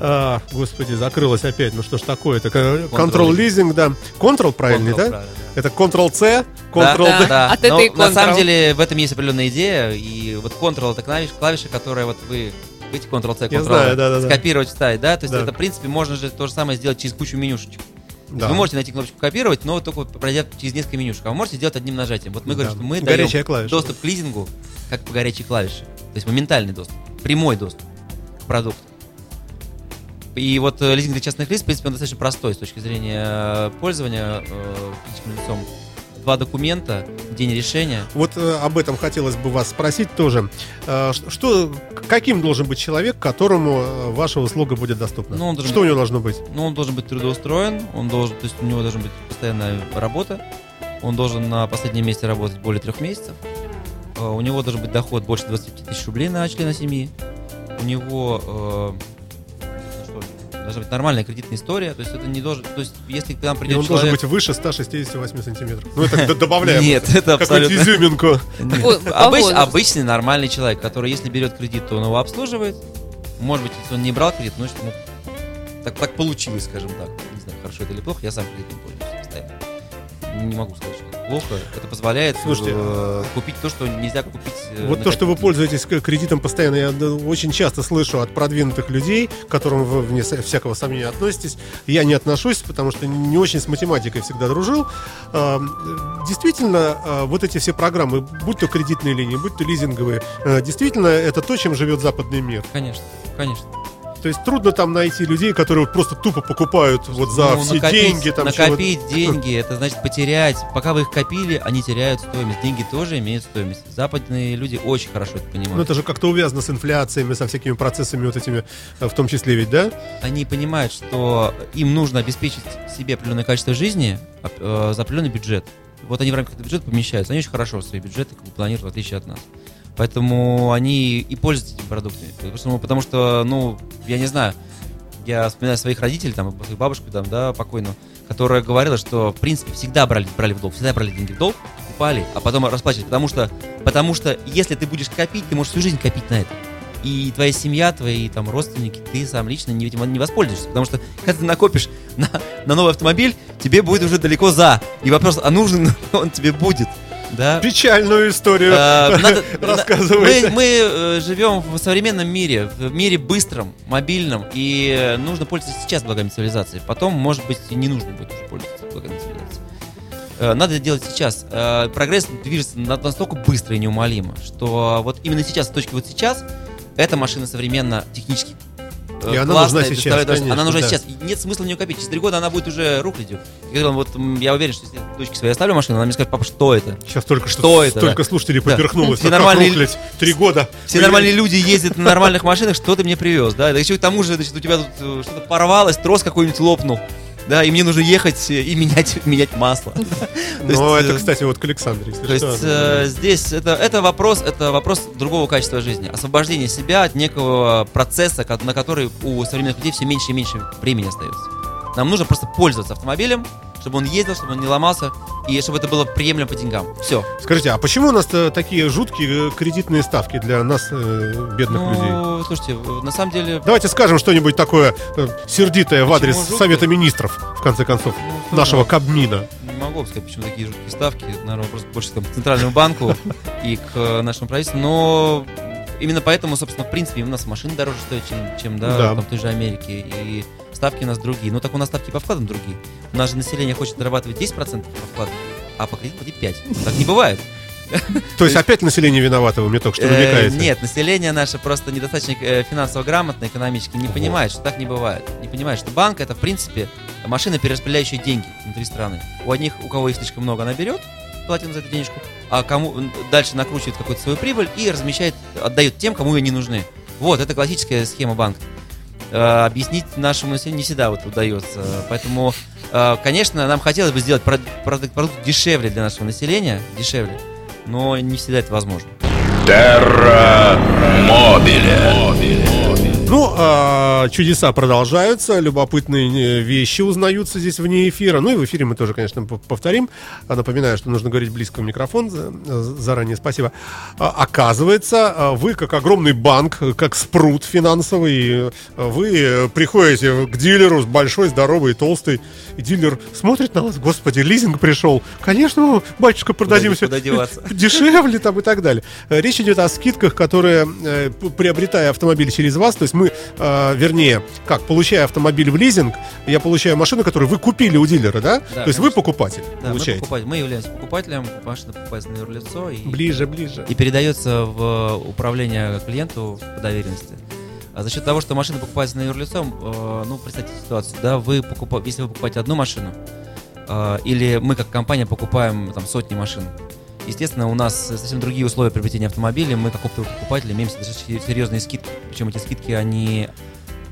а, господи, закрылась опять. Ну что ж такое-то? Control Control Leasing, да. Control правильный, Control, да? правильно, Это Ctrl-C, Да, Ctrl-D. да. От Но на самом Ctrl. деле в этом есть определенная идея, и вот Ctrl это клавиш- клавиша, которая вот вы видите Ctrl-C, Я Ctrl, знаю, да-да-да. скопировать, вставить, да, то есть Да. это, в принципе, можно же то же самое сделать через кучу менюшечек. Да. Вы можете найти кнопочку копировать, но только пройдя через несколько менюшек. А вы можете сделать одним нажатием. Вот мы Да. говорим, что мы Горячая даем клавиша. доступ к лизингу как по горячей клавише. То есть моментальный доступ, прямой доступ к продукту. И вот э, лизинг для частных лиц, в принципе, он достаточно простой с точки зрения э, пользования э, физическим лицом. Два документа, день решения. Вот э, об этом хотелось бы вас спросить тоже. Э, что, каким должен быть человек, которому э, ваша услуга будет доступна? Ну, он должен что быть- у него должно быть? Ну, он должен быть трудоустроен, он должен, то есть у него должна быть постоянная работа, он должен на последнем месте работать более трех месяцев, Э, у него должен быть доход больше 25 тысяч рублей на члена семьи, у него э, должна быть нормальная кредитная история, то есть это не должен, то есть если к нам И придет он человек... должен быть выше 168 сантиметров. Ну, это добавляем. Нет, это Какую-то абсолютно... изюминку. Обыч- возраст? обычный нормальный человек, который, если берет кредит, то он его обслуживает. Может быть, если он не брал кредит, что, ну, так, так получилось, скажем так. Не знаю, хорошо это или плохо, я сам кредитом пользуюсь постоянно. Не могу сказать, что это плохо. Это позволяет Слушайте, э, купить то, что нельзя купить. э, Вот то, что вы пользуетесь кредитом постоянно, я очень часто слышу от продвинутых людей, к которым вы, вне всякого сомнения, относитесь. Я не отношусь, потому что не очень с математикой всегда дружил. А, Действительно, а, вот эти все программы, будь то кредитные линии, будь то лизинговые, а, действительно, это то, чем живет западный мир. Конечно, конечно. То есть трудно там найти людей, которые просто тупо покупают вот за Ну, все накопить- деньги. Там накопить деньги, это значит потерять. Пока вы их копили, они теряют стоимость. Деньги тоже имеют стоимость. Западные люди очень хорошо это понимают. Ну, это же как-то увязано с инфляциями, со всякими процессами вот этими, а, в том числе ведь, да? они понимают, что им нужно обеспечить себе определенное качество жизни э, за определенный бюджет. Вот они в рамках этого бюджета помещаются. Они очень хорошо свои бюджеты как бы планируют, в отличие от нас. Поэтому они и пользуются этими продуктами. Потому что, потому что, ну, я не знаю, я вспоминаю своих родителей, там, свою бабушку, там, да, покойную, которая говорила, что, в принципе, всегда брали, брали в долг, всегда брали деньги в долг, покупали, а потом расплачивались. Потому что, потому что если ты будешь копить, ты можешь всю жизнь копить на это. И твоя семья, твои там родственники, ты сам лично не, этим не воспользуешься. Потому что <laughs> когда ты накопишь на, на новый автомобиль, тебе будет уже далеко за. И вопрос, а нужен <laughs> он тебе будет? Да? Печальную историю Э, надо- <laughs> рассказываете. Мы, мы, э, живем в современном мире, в мире быстром, мобильном, и нужно пользоваться сейчас благами цивилизации. Потом, может быть, и не нужно будет уже пользоваться благами цивилизации. Э, Надо это делать сейчас. Прогресс движется на- настолько быстро и неумолимо, что вот именно сейчас, с точки вот сейчас, эта машина современно технически И она нужна сейчас, удовольствие. Она конечно, нужна да. сейчас. Нет смысла в нее копить. Через три года она будет уже рухлядью. Вот я уверен, что если дочке своей оставлю машину, она мне скажет, папа, что это? Сейчас только что, Что это, столько да? слушателей поперхнулось. Все нормальные-? Три года. Все нормальные люди ездят на нормальных машинах, что ты мне привез, да? Да еще к тому же, значит, у тебя тут э, что-то порвалось, трос какой-нибудь лопнул, да, и мне нужно ехать и менять, <laughs> менять масло. Есть, это, э, кстати, вот к Александру, То есть э, здесь это, это вопрос, это вопрос другого качества жизни, освобождение себя от некого процесса, на который у современных людей все меньше и меньше времени остается. Нам нужно просто пользоваться автомобилем, чтобы он ездил, чтобы он не ломался, и чтобы это было приемлемо по деньгам. Все. Скажите, а почему у нас э, такие жуткие э, кредитные ставки для нас, э, бедных людей? Ну, слушайте, э, на самом деле... Давайте скажем что-нибудь такое э, сердитое в адрес жуткие? Совета Министров, в конце концов, ну, нашего знает. Кабмина. Не могу сказать, почему такие жуткие ставки. Наверное, вопрос больше там, к Центральному банку <laughs> и к э, нашему правительству. Но именно поэтому, собственно, в принципе, у нас машины дороже стоят, чем, чем да, Да. там, в той же Америке. И ставки у нас другие. Ну, так у нас ставки по вкладам другие. У нас же население хочет зарабатывать 10% по вкладу, а по кредиту платить 5%. Так не бывает. То есть опять население виновато, вы мне только что Э, намекаете. Нет, население наше просто недостаточно э, финансово грамотно, экономически, не понимает, что так не бывает. Не понимает, что банк это, в принципе, машина, перераспределяющая деньги внутри страны. У одних, у кого их слишком много, она берет, платит за эту денежку, а кому дальше накручивает какую-то свою прибыль и размещает, отдает тем, кому ее не нужны. Вот, это классическая схема банка. Э, объяснить нашему населению не всегда вот удается. Поэтому, э, конечно, нам хотелось бы сделать прод- продукт, продукт дешевле для нашего населения, дешевле, но не всегда это возможно. Терра Мобиле. Ну, а, чудеса продолжаются, любопытные э, вещи узнаются здесь вне эфира. Ну и в эфире мы тоже, конечно, повторим. А, Напоминаю, что нужно говорить близко в микрофон. За- Заранее спасибо. А, Оказывается, а, вы как огромный банк, как спрут финансовый, э, вы э, приходите к дилеру, большой, здоровый, толстый, и дилер смотрит на вас, господи, лизинг пришел. Конечно, батюшка, продадим все куда деваться? <laughs> дешевле там и так далее. Э, Речь идет о скидках, которые, э, приобретая автомобиль через вас, то есть мы, э, вернее, как, получая автомобиль в лизинг, я получаю машину, которую вы купили у дилера, да? Да, то есть вы конечно. покупатель, Да, мы, получаете. покупатель. мы являемся покупателем, машина покупается на юрлицо и, Ближе, ближе. и передается в управление клиенту по доверенности. А за счет того, что машина покупается на юрлицо, э, ну, представьте ситуацию, да, вы покупа... если вы покупаете одну машину, э, или мы как компания покупаем там сотни машин, естественно, у нас совсем другие условия приобретения автомобиля, мы как оптовый покупатель имеем достаточно серьезные скидки, причем эти скидки, они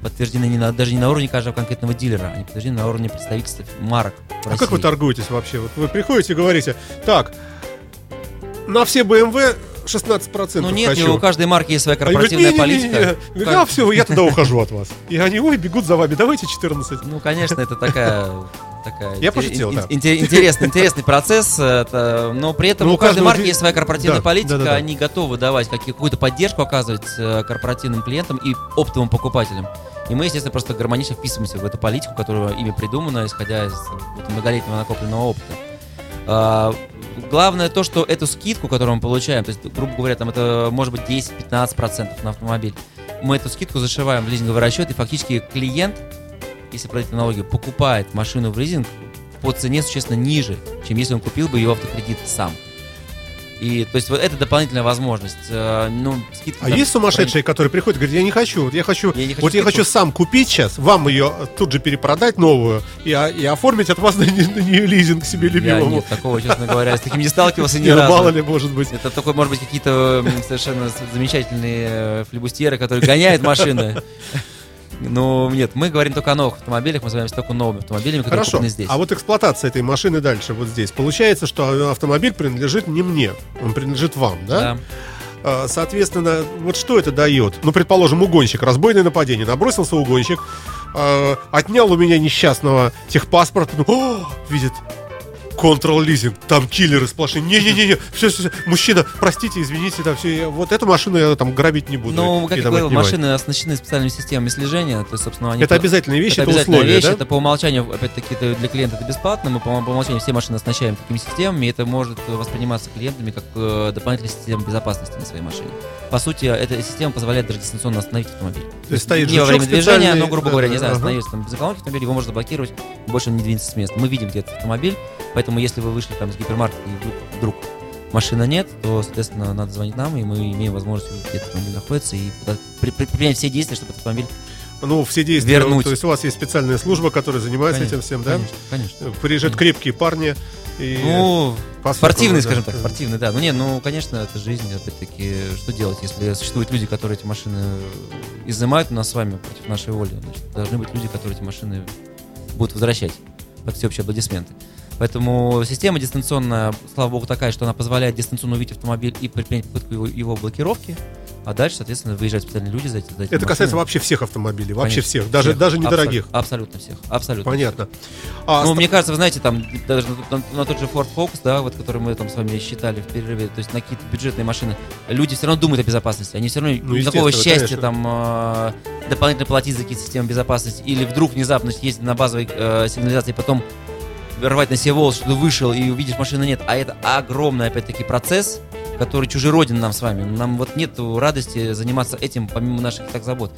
подтверждены не на, даже не на уровне каждого конкретного дилера, они подтверждены на уровне представительств марок А как вы торгуетесь вообще? Вот вы приходите и говорите, так, на все BMW 16% Ну нет, хочу. у каждой марки есть своя Они говорят, корпоративная «Не-не-не-не». политика. Говорят, Да, все, я туда <laughs> ухожу от вас. И они, ой, бегут за вами, давайте 14. Ну, конечно, это такая, такая Я пошутил, да. ин- интер- интересный, интересный процесс, это, но при этом Ну, у каждой марки есть своя корпоративная Да, политика, да-да-да. они готовы давать какую-то поддержку оказывать э, корпоративным клиентам и оптовым покупателям. И мы, естественно, просто гармонично вписываемся в эту политику, которая ими придумана, исходя из вот, многолетнего накопленного опыта. Главное то, что эту скидку, которую мы получаем, то есть, грубо говоря, там это может быть 10-15% на автомобиль, мы эту скидку зашиваем в лизинговый расчет, и фактически клиент, если платить налоги, покупает машину в лизинг по цене существенно ниже, чем если он купил бы ее автокредит сам. И то есть вот это дополнительная возможность. Э, Ну, скидка А там есть сумасшедшие, которые приходят и говорят, я не хочу, вот я хочу, Я не хочу вот я скидку. хочу сам купить сейчас, вам ее тут же перепродать новую и, и оформить от вас на, на нее лизинг себе Я любимому. нет, такого, честно говоря, с таким не сталкивался ни <laughs> разу. мало ли, может быть. Это такой, может быть, какие-то совершенно замечательные э, флебустьеры, которые гоняют машины. Ну, нет, мы говорим только о новых автомобилях, мы занимаемся только новыми автомобилями, которые Хорошо. куплены здесь. А вот эксплуатация этой машины дальше, вот здесь. Получается, что автомобиль принадлежит не мне, он принадлежит вам, да? Да. А, Соответственно, вот что это дает? Ну, предположим, угонщик, разбойное нападение, набросился угонщик, а, отнял у меня несчастного техпаспорт, ну, о, <gasps> видит, Control лизинг, там киллеры сплошные. Не-не-не, все, все, мужчина, простите, извините, да, все, вот эту машину я там грабить не буду. Ну, как я там говорил, отнимать. машины оснащены специальными системами слежения, то есть, собственно, они... Это по- обязательная вещь, это это, обязательная условие, вещь, да? это по умолчанию, опять-таки, для клиента это бесплатно, мы по, по умолчанию все машины оснащаем такими системами, и это может восприниматься клиентами как э, дополнительная система безопасности на своей машине. По сути, эта система позволяет даже дистанционно остановить автомобиль. То есть стоит не во время движения, но, грубо говоря, не знаю, остановился там без автомобиль, его можно заблокировать, и больше он не двинется с места. Мы видим, где этот автомобиль, поэтому если вы вышли там из гипермаркета и вдруг машина нет, то, соответственно, надо звонить нам, и мы имеем возможность увидеть, где автомобиль находится, и предпринять все действия, чтобы этот автомобиль Ну, все действия. Вернуть. То есть у вас есть специальная служба, которая занимается Конечно, этим всем, да? Конечно, конечно. Приезжают крепкие парни и Ну, по асфальту, спортивный, да. скажем так, спортивный, да. Ну, не, ну, конечно, это жизнь, опять-таки, что делать, если существуют люди, которые эти машины изымают у нас с вами против нашей воли, значит, должны быть люди, которые эти машины будут возвращать под всеобщие аплодисменты. Поэтому система дистанционная, слава богу, такая, что она позволяет дистанционно увидеть автомобиль и предпринять попытку его, его блокировки. А дальше, соответственно, выезжают специальные люди за эти, за эти Это касается машины. вообще всех автомобилей, вообще Конечно, всех, даже, всех. даже Абсолютно- недорогих. Абсолютно всех. Абсолютно. Понятно. А, Ну, ст- мне кажется, вы знаете, там даже на, на- на тот же Ford Focus, да, вот который мы там с вами считали в перерыве, то есть на какие-то бюджетные машины, люди все равно думают о безопасности, они все равно Ну, никакого счастья конечно. там э, дополнительно платить за какие-то системы безопасности или вдруг внезапно ездить на базовой э, сигнализации, потом рвать на себе волосы, что ты вышел и увидишь машины нет, а это огромный опять-таки процесс, который чужероден нам с вами. Нам вот нет радости заниматься этим помимо наших так забот.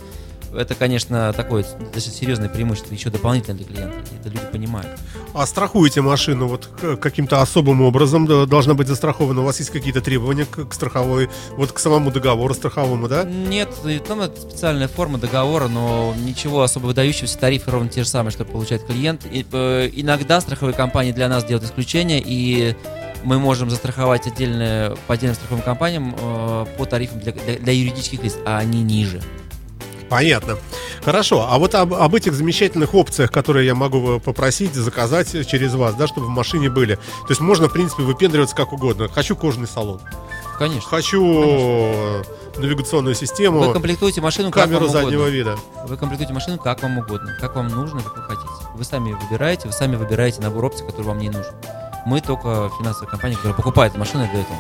Это, конечно, такое достаточно серьезное преимущество, еще дополнительно для клиента. Это люди понимают. а страхуете машину вот каким-то особым образом, должна быть застрахована, у вас есть какие-то требования к, страховой, вот к самому договору страховому, да? Нет, там это специальная форма договора, но ничего особо выдающегося. Тарифы ровно те же самые, что получает клиент. И, э, иногда страховые компании для нас делают исключение, и мы можем застраховать отдельные, по отдельным страховым компаниям э, по тарифам для, для- для юридических лиц, а они ниже. Понятно. Хорошо. А вот об, об этих замечательных опциях, которые я могу э, попросить, заказать через вас, да, чтобы в машине были. То есть можно, в принципе, выпендриваться как угодно. Хочу кожаный салон. Конечно. Хочу э, навигационную систему, Вы комплектуете машину как камеру вам заднего угодно. вида. Вы комплектуете машину как вам угодно, как вам нужно, как вы хотите. Вы сами выбираете, вы сами выбираете набор опций, который вам не нужен. Мы только финансовая компания, которая покупает машины для этого.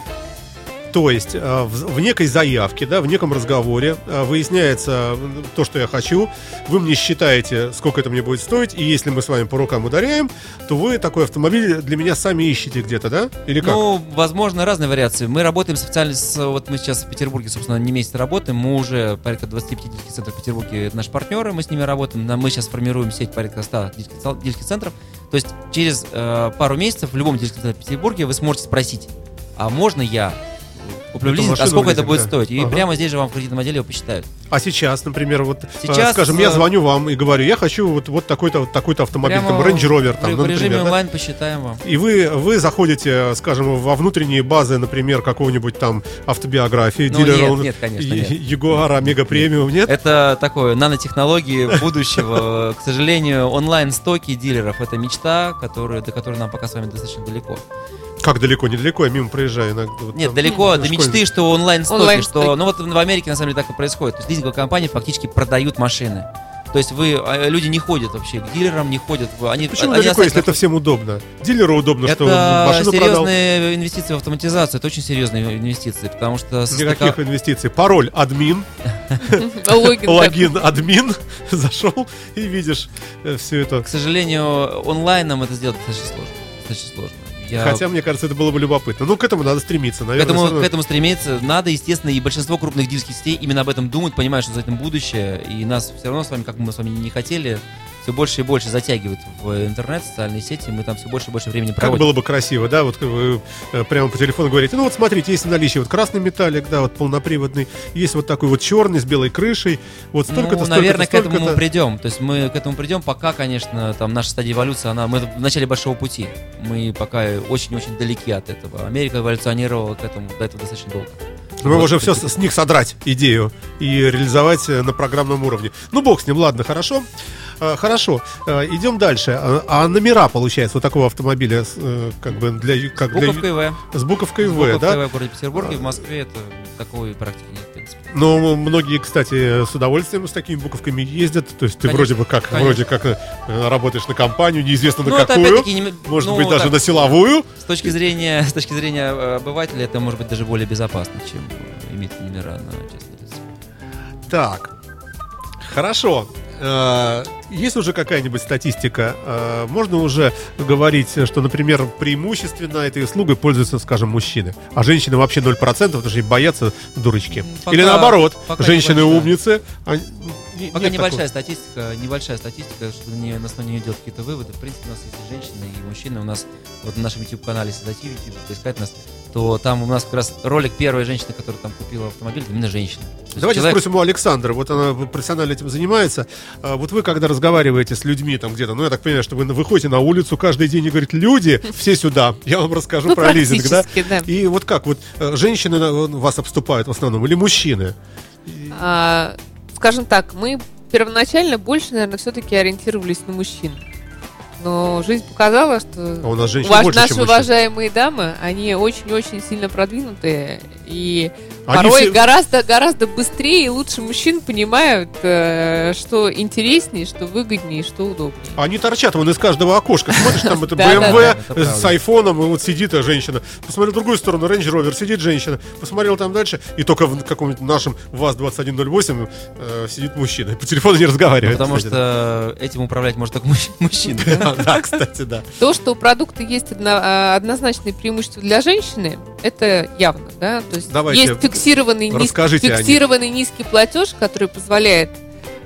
То есть э, в, некой заявке, да, в неком разговоре э, выясняется э, то, что я хочу. Вы мне считаете, сколько это мне будет стоить, и если мы с вами по рукам ударяем, то вы такой автомобиль для меня сами ищете где-то, да? Или как? Ну, возможно, разные вариации. Мы работаем специально с... Вот мы сейчас в Петербурге, собственно, не месяц работаем. Мы уже порядка 25 дилерских центров в Петербурге. Это наши партнеры, мы с ними работаем. Мы сейчас формируем сеть порядка 100 дилерских цел- дилерских центров. То есть через э, пару месяцев в любом дилерском центре в Петербурге вы сможете спросить, а можно я куплю Эту а сколько это будет да. стоить? И Ага. прямо здесь же вам в кредитном отделе его посчитают. А сейчас, например, вот, э, Сейчас, скажем, я э, звоню вам и говорю, я хочу вот, вот такой-то вот такой-то автомобиль, Прямо там Range Rover, там, в ну, режиме например, да? онлайн посчитаем вам. И вы, вы заходите, скажем, во внутренние базы, например, какого-нибудь там автобиографии, Ну, дилера нет, нет, конечно, нет. Ягуара Омега Премиум, нет? Это такое нанотехнологии <laughs> будущего. К сожалению, онлайн-стоки дилеров это мечта, которая, до которой нам пока с вами достаточно далеко. Как далеко, недалеко, я мимо проезжаю иногда. вот Нет, там, далеко ну, до школьник. мечты, что онлайн-стоки, Онлайн-стоки. что. Ну вот в Америке на самом деле так и происходит. То есть лизинговые компании фактически продают машины. То есть вы, а, люди не ходят вообще к дилерам, не ходят. Они, Почему они далеко, если это всем удобно? Дилеру удобно, что он это машину продал. серьезные инвестиции в автоматизацию, это очень серьезные инвестиции, потому что Никаких состыка- инвестиций. Пароль админ, <laughs> Логин админ, <laughs> зашел и видишь все это. к сожалению, онлайном это сделать достаточно сложно. Достаточно сложно. Я Хотя, мне кажется, это было бы любопытно. Ну, к этому надо стремиться, К наверное. этому, всё равно. к этому стремиться надо, естественно, и большинство крупных дилерских сетей именно об этом думают, понимают, что за этим будущее, и нас все равно с вами, как мы с вами не хотели, все больше и больше затягивают в интернет, социальные сети, мы там все больше и больше времени Как проводим. было бы красиво, да, вот вы э, прямо по телефону говорите, ну вот смотрите, есть в наличии вот красный металлик, да, вот полноприводный, есть вот такой вот черный с белой крышей, вот столько-то, ну, столько-то, наверное, к этому мы придем. То есть мы к этому придем, пока, конечно, там наша стадия эволюции, она, мы в начале большого пути. Мы пока очень-очень далеки от этого. Америка эволюционировала к этому до этого достаточно долго. Мы Вот, можем в все принципе. с них содрать идею и реализовать э, на программном уровне. Ну, бог с ним, ладно, хорошо. Э, Хорошо, Э, идем дальше. А а номера, получается, вот такого автомобиля, с, как бы для, как для ю- Буковка ИВ. с буковкой В, да? В городе Петербурге, в Москве это такой практики нет, в принципе. Но многие, кстати, с удовольствием с такими буковками ездят. То есть ты Конечно, вроде бы как, конечно. вроде как э, работаешь на компанию, неизвестно на Ну, какую. не- Может ну, быть, даже так, на силовую. С точки зрения, с точки зрения э, обывателя, это может быть даже более безопасно, чем э, иметь номера на частное лицо. Так, хорошо. Э, Есть уже какая-нибудь статистика? Э, Можно уже говорить, что, например, преимущественно этой услугой пользуются, скажем, мужчины, а женщины вообще 0%, потому что они боятся дурочки. Пока- Или наоборот, женщины умницы. а не- Пока нет небольшая статистика, небольшая статистика, что не, на основе нее делать какие-то выводы. В принципе, у нас есть и женщины, и мужчины. У нас вот на нашем YouTube-канале, если зайти в YouTube, поискать нас, то там у нас как раз ролик первой женщины, которая там купила автомобиль, это именно женщина. Давайте человек- спросим у Александра. Вот она профессионально этим занимается. А Вот вы, когда разговариваете с людьми там где-то, ну, я так понимаю, что вы выходите на улицу каждый день и говорите, люди, все сюда, я вам расскажу Ну, про лизинг, да? да. И вот как, вот э, женщины э, вас обступают в основном или мужчины? А, скажем так, мы первоначально больше, наверное, все-таки ориентировались на мужчин. Но жизнь показала, что А у нас Ваш- больше, наши уважаемые дамы, они очень-очень сильно продвинутые, и Они порой все- гораздо, гораздо быстрее и лучше мужчин понимают, э, что интереснее, что выгоднее, что удобнее. Они торчат вон из каждого окошка. Смотришь, там <laughs> это BMW с айфоном, и вот сидит э, женщина. Посмотрел в другую сторону, Range Rover, сидит женщина. Посмотрел там дальше, и только в каком-нибудь нашем ВАЗ-2108 э, сидит мужчина. И по телефону не Ну, разговаривает. потому кстати. что этим управлять может только мужч- мужчина. <laughs> Да, да, кстати, да. То, что у продукта есть а, однозначные преимущества для женщины, это явно, да. То есть Давайте, есть фиксированный, низ- расскажите фиксированный низкий платеж, который позволяет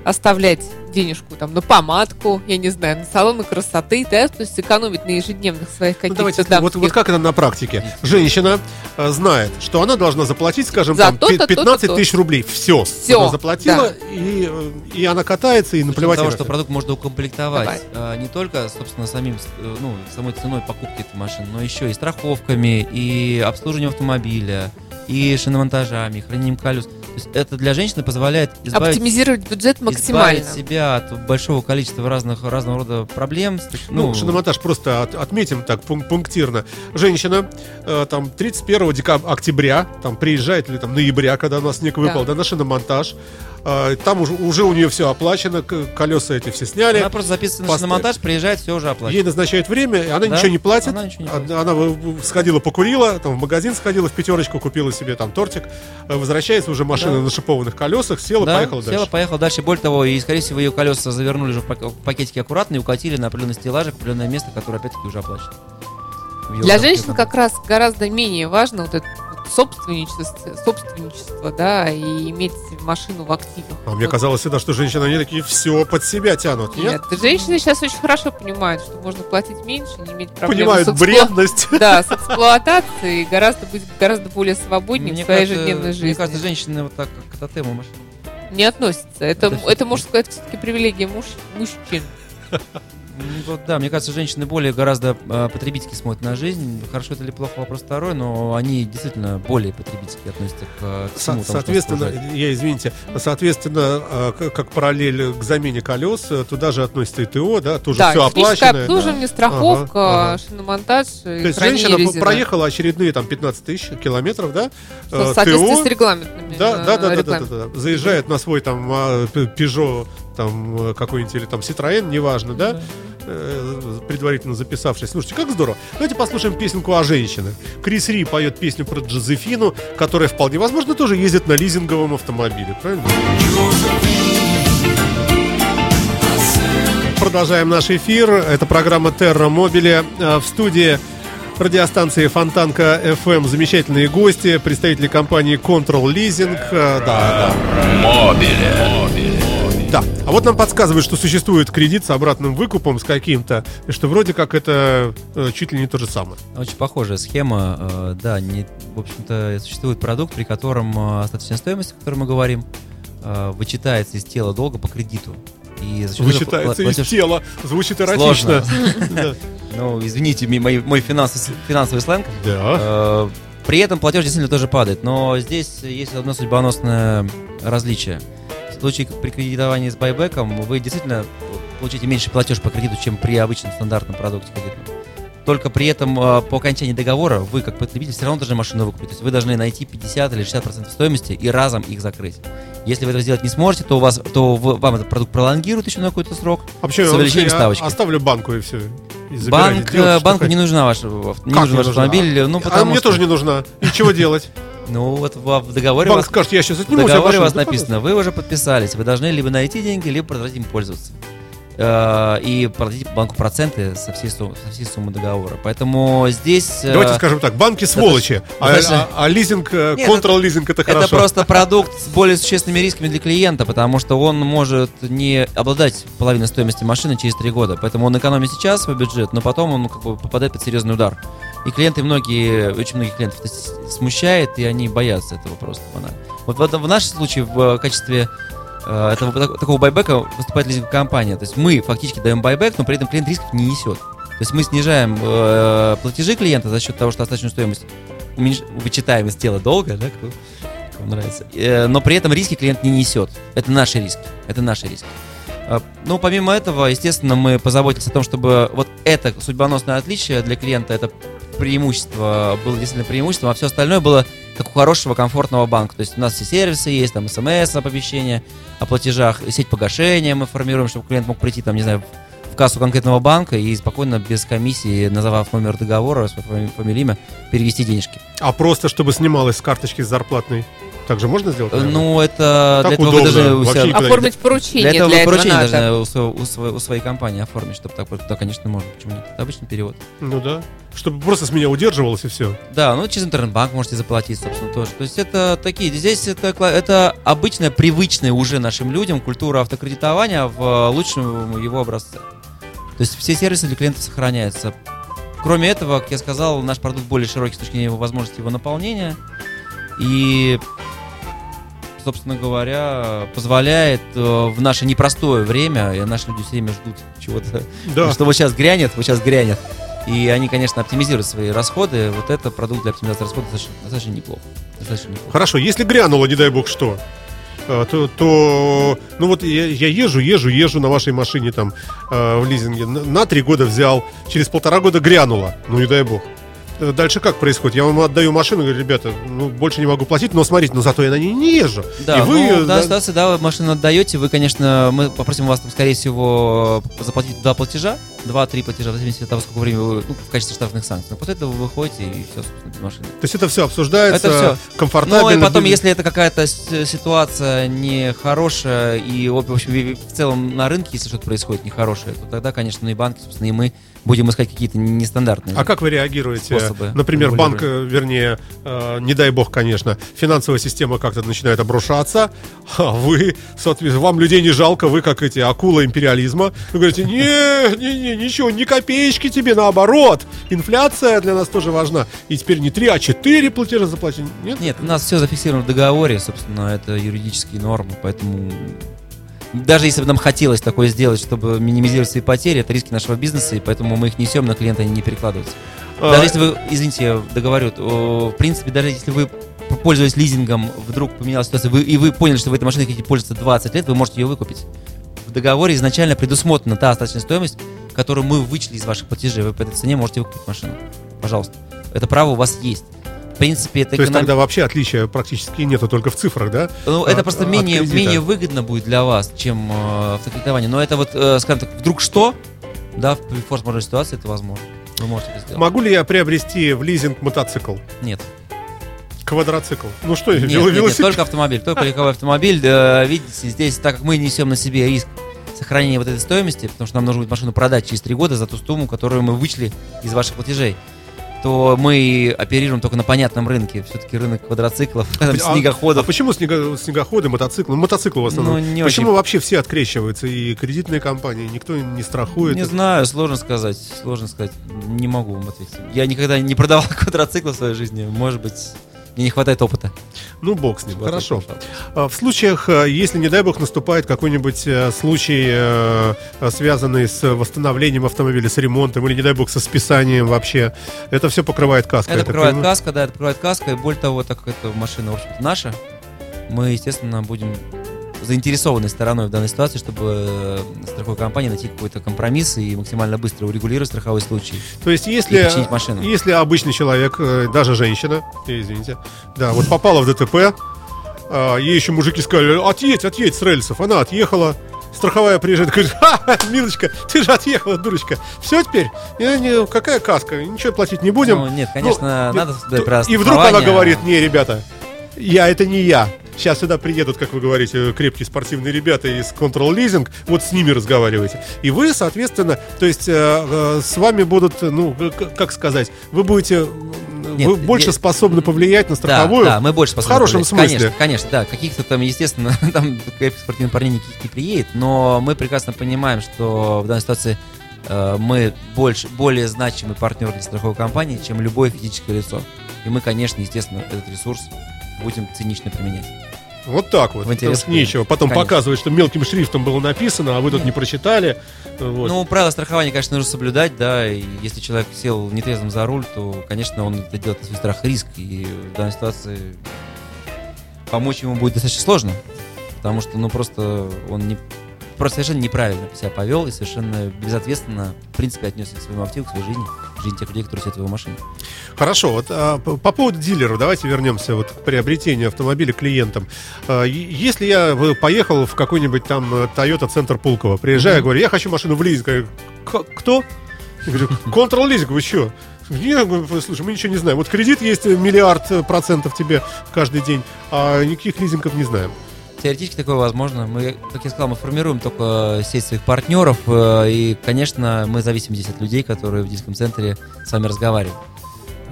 оставлять денежку там на помадку, я не знаю, на салоны красоты, да, то есть экономить на ежедневных своих Ну, каких-то давайте, дамских вот, вот как это на практике? Женщина э, знает, что она должна заплатить, скажем, За там, то-то, пи- то-то, 15 то-то. тысяч рублей. Все. Всё, Она заплатила, да. и, э, и она катается, и наплевать на что продукт можно укомплектовать Давай. а, не только, собственно, самим, э, ну, самой ценой покупки этой машины, но еще и страховками, и обслуживанием автомобиля, и шиномонтажами, и хранением колес. То есть это для женщины позволяет избавить, оптимизировать бюджет максимально. избавить себя от большого количества разных разного рода проблем. Ну, Ну, шиномонтаж просто от- отметим так пун- пунктирно. Женщина э, там 31 декабря, октября, там приезжает или там ноября, когда у нас снег выпал, да, на шиномонтаж. Э, там уже, уже у нее все оплачено, колеса эти все сняли. она просто записывается на шиномонтаж, приезжает, все уже оплачено. Ей назначают время, и она Да, ничего не платит. она ничего не А- платит. Она в- сходила, покурила, там в магазин сходила, в пятерочку, купила себе там тортик, э, возвращается уже машина Да. на шипованных колесах, села, Да, поехала села, дальше. поехала дальше. Более того, и, скорее всего, ее колеса завернули же в пак- в пакетики аккуратно и укатили на определенный стеллаж, определенное место, которое, опять-таки, уже оплачено. Для женщин как раз гораздо менее важно вот это вот собственничество, собственничество, да, и иметь машину в активах. А мне казалось всегда, что женщины, они такие все под себя тянут. Нет? Нет, женщины сейчас очень хорошо понимают, что можно платить меньше, не иметь проблем Понимают с, эксплуа- бредность. <laughs> да, с эксплуатацией, гораздо быть гораздо более свободнее Мне в своей кажется, ежедневной жизни. Мне кажется, женщины вот так к тотему машины. Не относится. Это, Это это, можно сказать, все-таки привилегия муж, мужчин. <laughs> М, Вот, да, мне кажется, женщины более гораздо э, потребительски смотрят на жизнь. Хорошо это или плохо, вопрос второй, но они действительно более потребительски относятся к, к Со- всему тому, что Соответственно, окружает. я извините, соответственно, э, как параллель к замене колес, э, туда же относится и ТО, да, тоже да, все техническое оплачено. обслуживание, страховка, Ага, ага. шиномонтаж, То есть женщина по- проехала очередные там 15 тысяч километров, да? э, в соответствии ТО, с регламентами. Да, э, да, да, да, да, регламентами. да, да. Заезжает на свой там а, Peugeot, там э, какой-нибудь или там Citroën, неважно, да, Э, предварительно записавшись. Слушайте, как здорово. Давайте послушаем песенку о женщинах. Крис Ри поет песню про Джозефину, которая вполне возможно тоже ездит на лизинговом автомобиле, правильно? Продолжаем наш эфир. Это программа Терра Мобиле. Э, В студии радиостанции Фонтанка FM замечательные гости, представители компании Control Leasing. Э, Да, да. Мобиле. Да. А вот нам подсказывают, что существует кредит с обратным выкупом, с каким-то, и что вроде как это э, чуть ли не то же самое. Очень похожая схема. э, Да, не, в общем-то, существует продукт, при котором э, остаточная стоимость, о которой мы говорим, э, вычитается из тела долга по кредиту. И за счет этого Вычитается пла- из платеж- тела. Звучит эротично. <laughs> Ну, извините, мой, финансовый сленг. Да. Э, При этом платеж действительно тоже падает, но здесь есть одно судьбоносное различие. В случае при кредитовании с байбеком вы действительно получите меньше платеж по кредиту, чем при обычном стандартном продукте кредитном. Только при этом э, по окончании договора вы, как потребитель, все равно должны машину выкупить. То есть вы должны найти 50 или 60% стоимости и разом их закрыть. Если вы этого сделать не сможете, то, у вас, то вы- вам этот продукт пролонгируют еще на какой-то срок. А почему с увеличением вообще ставочки. оставлю банку и все. Банк, э, банку не нужна ваш, не Как нужен не ваш нужна? автомобиль. Ну, а потому мне что, тоже не нужна. И чего делать? <laughs> Ну, вот в, в договоре Банк вас скажет, я сейчас В отниму тебя договоре у вас написано, вы уже подписались, вы должны либо найти деньги, либо продолжать им пользоваться. Э, И платить банку проценты со всей, суммы, со всей суммы договора. Поэтому здесь... э, Давайте скажем так, банки сволочи, а, достаточно- а- а лизинг, э, Нет, контрол лизинг это Это хорошо. просто продукт с более существенными рисками для клиента, потому что он может не обладать половиной стоимости машины через три года. Поэтому он экономит сейчас свой бюджет, но потом он как бы попадает под серьезный удар. И клиенты многие, очень многих клиентов это смущает, и они боятся этого просто банально. Вот в, нашем случае в качестве э, этого, так- такого байбека выступает лизинговая компания. То есть мы фактически даем байбек, но при этом клиент рисков не несет. То есть мы снижаем э, платежи клиента за счет того, что остаточную стоимость уменьш- вычитаем из тела долга, да, как вам нравится. Э, но при этом риски клиент не несет. Это наши риски. Это наши риски. Э, Ну, помимо этого, естественно, мы позаботились о том, чтобы вот это судьбоносное отличие для клиента, это преимущество, было действительно преимуществом, а все остальное было как у хорошего, комфортного банка. То есть у нас все сервисы есть, там смс-оповещения о платежах, сеть погашения мы формируем, чтобы клиент мог прийти, там, не знаю, в кассу конкретного банка и спокойно, без комиссии, называв номер договора, свое фамилию, имя, перевести денежки. А просто, чтобы снималось с карточки зарплатной, также можно сделать? Наверное? Ну, это Так для этого удобно, вы должны Оформить поручение Для этого для вы этого поручение надо. должны у, у своей- у своей компании оформить, чтобы так, да, конечно, можно. Почему нет? Это обычный перевод. Ну да. Чтобы просто с меня удерживалось и все. Да, ну через интернет-банк можете заплатить, собственно, тоже. То есть это такие, здесь это, это обычная, привычная уже нашим людям культура автокредитования в лучшем его образце. То есть все сервисы для клиентов сохраняются. Кроме этого, как я сказал, наш продукт более широкий с точки зрения его возможности его наполнения. И, собственно говоря, позволяет э, в наше непростое время, и наши люди все время ждут чего-то Да. что вот сейчас грянет, вот сейчас грянет. И они, конечно, оптимизируют свои расходы. Вот это продукт для оптимизации расходов достаточно, достаточно неплохо. Достаточно неплохо. Хорошо, если грянуло, не дай бог что, э, то, то ну вот я, я езжу, езжу, езжу на вашей машине там э, в лизинге. На, на три года взял, через полтора года грянуло. Ну не дай бог. Э, Дальше как происходит? Я вам отдаю машину, говорю, ребята, ну больше не могу платить, но смотрите, но зато я на ней не езжу. Да, И вы, ну, в да, данной ситуации, да, вы машину отдаете, вы, конечно, мы попросим вас, там, скорее всего, заплатить два платежа, два-три платежа, в зависимости от того, сколько времени вы, ну, в качестве штрафных санкций. Но после этого вы выходите и все, собственно, без машины. То есть это все обсуждается, Это комфортабельно. Ну и потом, если это какая-то с- ситуация нехорошая и, в общем, в целом на рынке, если что-то происходит нехорошее, то тогда, конечно, и банки, собственно, и мы будем искать какие-то нестандартные. А как вы реагируете? способы Например, банк, э, вернее, э, не дай бог, конечно, финансовая система как-то начинает обрушаться, <laughs> а вы, соответственно, вам людей не жалко, вы как эти акула империализма, вы говорите, не, не, не, ничего, ни копеечки тебе, наоборот, инфляция для нас тоже важна, и теперь не три, а четыре платежа заплатить, нет? Нет, у нас все зафиксировано в договоре, собственно, это юридические нормы, поэтому даже если бы нам хотелось такое сделать, чтобы минимизировать свои потери, это риски нашего бизнеса, и поэтому мы их несем, на клиента они не перекладываются. А, Даже если вы, извините, я договорю, в принципе, даже если вы пользуясь лизингом, вдруг поменялась ситуация, вы, и вы поняли, что вы этой машиной хотите пользоваться 20 лет, вы можете ее выкупить. В договоре изначально предусмотрена та остаточная стоимость, которую мы вычли из ваших платежей. Вы по этой цене можете выкупить машину. Пожалуйста. Это право у вас есть. В принципе, это То есть эконом- тогда вообще отличия практически нету, только в цифрах, да? ну, от- это просто менее, кредита. менее выгодно будет для вас, чем э, автокредитование. Но это вот, э, скажем так, вдруг что, да, в форс-мажорной ситуации это возможно. Вы можете это сделать. Могу ли я приобрести в лизинг мотоцикл? Нет. Квадроцикл? Ну что, Нет, вело- нет, нет, велосипед? только автомобиль, только легковой автомобиль. Видите, здесь, так как мы несем на себе риск сохранения вот этой стоимости, потому что нам нужно будет машину продать через три года за ту сумму, которую мы вычли из ваших платежей, то мы оперируем только на понятном рынке. Все-таки рынок квадроциклов, <laughs> А- А снегоходов. почему снего- снегоходы, мотоциклы? Мотоциклы в основном. Ну, почему очень. вообще все открещиваются? И кредитные компании, никто не страхует. Не знаю, сложно сказать, сложно сказать, не могу вам ответить. Я никогда не продавал <laughs> квадроциклы в своей жизни, может быть, мне не хватает опыта. Ну, бог с ним. Хорошо. А В случаях, э, если, не дай бог, наступает какой-нибудь э, случай, э, связанный с восстановлением автомобиля, с ремонтом, или, не дай бог, со списанием вообще, это все покрывает каска. Это покрывает каска, да, это покрывает каска, и более того, так как эта машина, в общем-то, наша, мы, естественно, будем заинтересованной стороной в данной ситуации, чтобы э, страховой компании найти какой-то компромисс и максимально быстро урегулировать страховой случай. То есть, И если, машину. если обычный человек, э, даже женщина, э, извините, да, вот попала в ДТП, а, ей еще мужики сказали, отъедь, отъедь с рельсов. Она отъехала, страховая приезжает, говорит, ха, милочка, ты же отъехала, дурочка. Все теперь? Не, не, какая каска, ничего платить не будем. Ну, нет, конечно, Ну, надо и- И вдруг она говорит, не, ребята, я это не я. Сейчас сюда приедут, как вы говорите, крепкие спортивные ребята из Control Leasing, вот с ними разговаривайте. И вы, соответственно, то есть э, э, с вами будут, ну, как сказать, вы будете, Нет, вы больше нет. способны повлиять на Да, страховую. да, мы больше в способны хорошем повлиять. смысле. Конечно, конечно, да. Каких-то там, естественно, <laughs> там спортивных парней никаких не приедет, но мы прекрасно понимаем, что в данной ситуации э, мы больше, более значимый партнер для страховой компании, чем любое физическое лицо. И мы, конечно, естественно, этот ресурс будем цинично применять. Вот так вот. В интерес Потому что нечего. Потом Конечно. показывать, что мелким шрифтом было написано, а вы тут не прочитали. Вот. Ну, правила страхования, конечно, нужно соблюдать, да, и если человек сел нетрезвым за руль, то, конечно, он это делает на свой страх риск, и в данной ситуации помочь ему будет достаточно сложно, потому что, ну, просто он не, просто совершенно неправильно себя повел и совершенно безответственно, в принципе, отнесся к своему активу, к своей жизни. Жизни тех людей, которые сидят в его машине. Хорошо, вот а, по, по поводу дилеров, давайте вернемся вот к приобретению автомобиля клиентам. А, если я э, поехал в какой-нибудь там э, Toyota Центр Пулково, приезжаю, говорю, я хочу машину в лизинг. Я говорю, «К- Кто? Я говорю, Control лизинг, вы что? Говорю, слушай, мы ничего не знаем. Вот кредит есть э, миллиард процентов тебе каждый день, а никаких лизингов не знаем. Теоретически такое возможно. Мы, как я сказал, мы формируем только сеть своих партнеров. э, И, конечно, мы зависим здесь от людей, которые в диском центре с вами разговаривают.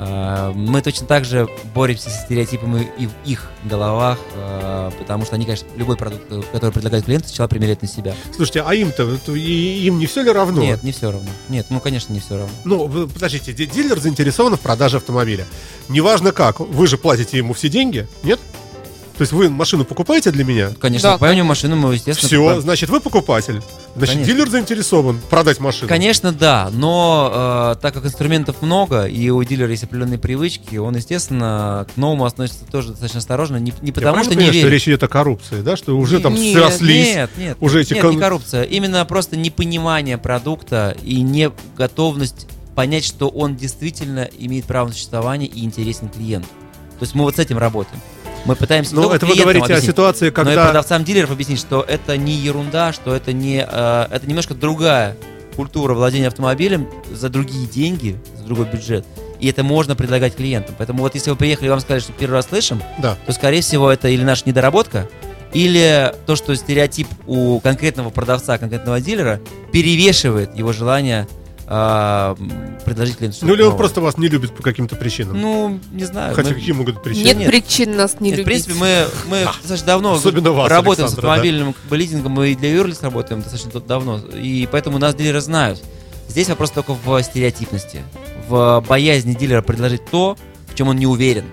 А, Мы точно так же боремся с стереотипами и в их головах, а, потому что они, конечно, любой продукт, э, который предлагает клиент, сначала примеряют на себя. Слушайте, а им-то, им не все ли равно? Нет, не все равно. Нет, ну, конечно, не все равно. Ну, подождите, ди- дилер заинтересован в продаже автомобиля. Неважно как, вы же платите ему все деньги, нет? То есть вы машину покупаете для меня? Конечно, Да, покупаем машину, мы, естественно... Все, покупаем. значит, вы покупатель. Значит, Конечно. дилер заинтересован продать машину. Конечно, да, но э, так как инструментов много, и у дилера есть определенные привычки, он, естественно, к новому относится тоже достаточно осторожно, не, не Я потому правильно что не понимаю, что верит. речь идет о коррупции, да? Что уже там Нет, срослись. Нет, нет, уже эти нет, кон- не коррупция. Именно просто непонимание продукта и не готовность понять, что он действительно имеет право на существование и интересен клиенту. То есть мы вот с этим работаем. Мы пытаемся только это вы говорите о объяснить, ситуации, но и когда... продавцам дилеров объяснить, что это не ерунда, что это не э, это немножко другая культура владения автомобилем за другие деньги, за другой бюджет. И это можно предлагать клиентам. Поэтому вот если вы приехали и вам сказали, что первый раз слышим, Да. то, скорее всего, это или наша недоработка, или то, что стереотип у конкретного продавца, конкретного дилера перевешивает его желание а, м, предложить клиенту что-то Ну или он просто вас не любит по каким-то причинам. Ну, не знаю. Хотя мы- какие могут быть причины? Нет, нет. причин нас не Нет, в любить. принципе, мы, мы достаточно давно Особенно вас, работаем с Александра, да? автомобильным как бы, лизингом, мы и для юрлиц работаем достаточно тут давно, и поэтому нас дилеры знают. Здесь вопрос только в стереотипности, в боязни дилера предложить то, в чем он не уверен.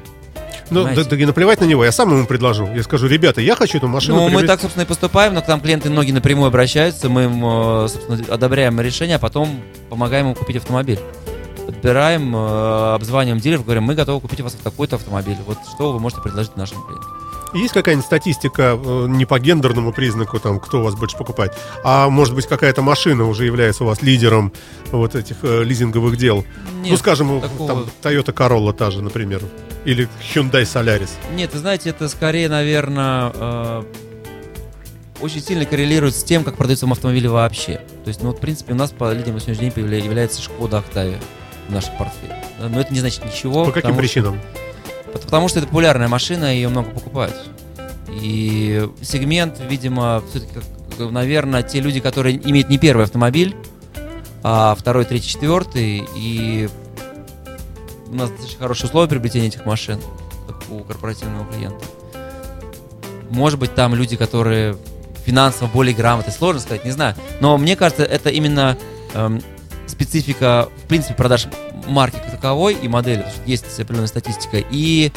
Ну, да, да наплевать на него, я сам ему предложу. Я скажу, ребята, я хочу эту машину Ну, мы приобрести». так, собственно, и поступаем, но к нам клиенты многие напрямую обращаются, мы им, э, собственно, одобряем решение, а потом помогаем им купить автомобиль. Подбираем, э, обзваниваем дилеров, говорим, мы готовы купить у вас такой-то автомобиль. Вот что вы можете предложить нашим клиентам. Есть какая-нибудь статистика э, не по гендерному признаку, там, кто у вас больше покупает, а может быть какая-то машина уже является у вас лидером вот этих э, лизинговых дел? ну, Нет, скажем, такого- там Toyota Corolla та же, например, или Hyundai Solaris. Нет, вы знаете, это скорее, наверное, э, очень сильно коррелирует с тем, как продаются автомобили вообще. То есть, ну, вот, в принципе, у нас по лидерам на сегодняшний день является Шкода Octavia в нашем портфеле. Но это не значит ничего. По каким потому что- причинам? Пот- Потому что это популярная машина, ее много покупают. И сегмент, видимо, все-таки, наверное, те люди, которые имеют не первый автомобиль, а второй, третий, четвертый, и у нас достаточно хорошие условия приобретения этих машин у корпоративного клиента. Может быть, там люди, которые финансово более грамотны, сложно сказать, не знаю. Но мне кажется, это именно эм, специфика, в принципе, продаж марки как таковой и модели. есть определенная статистика. И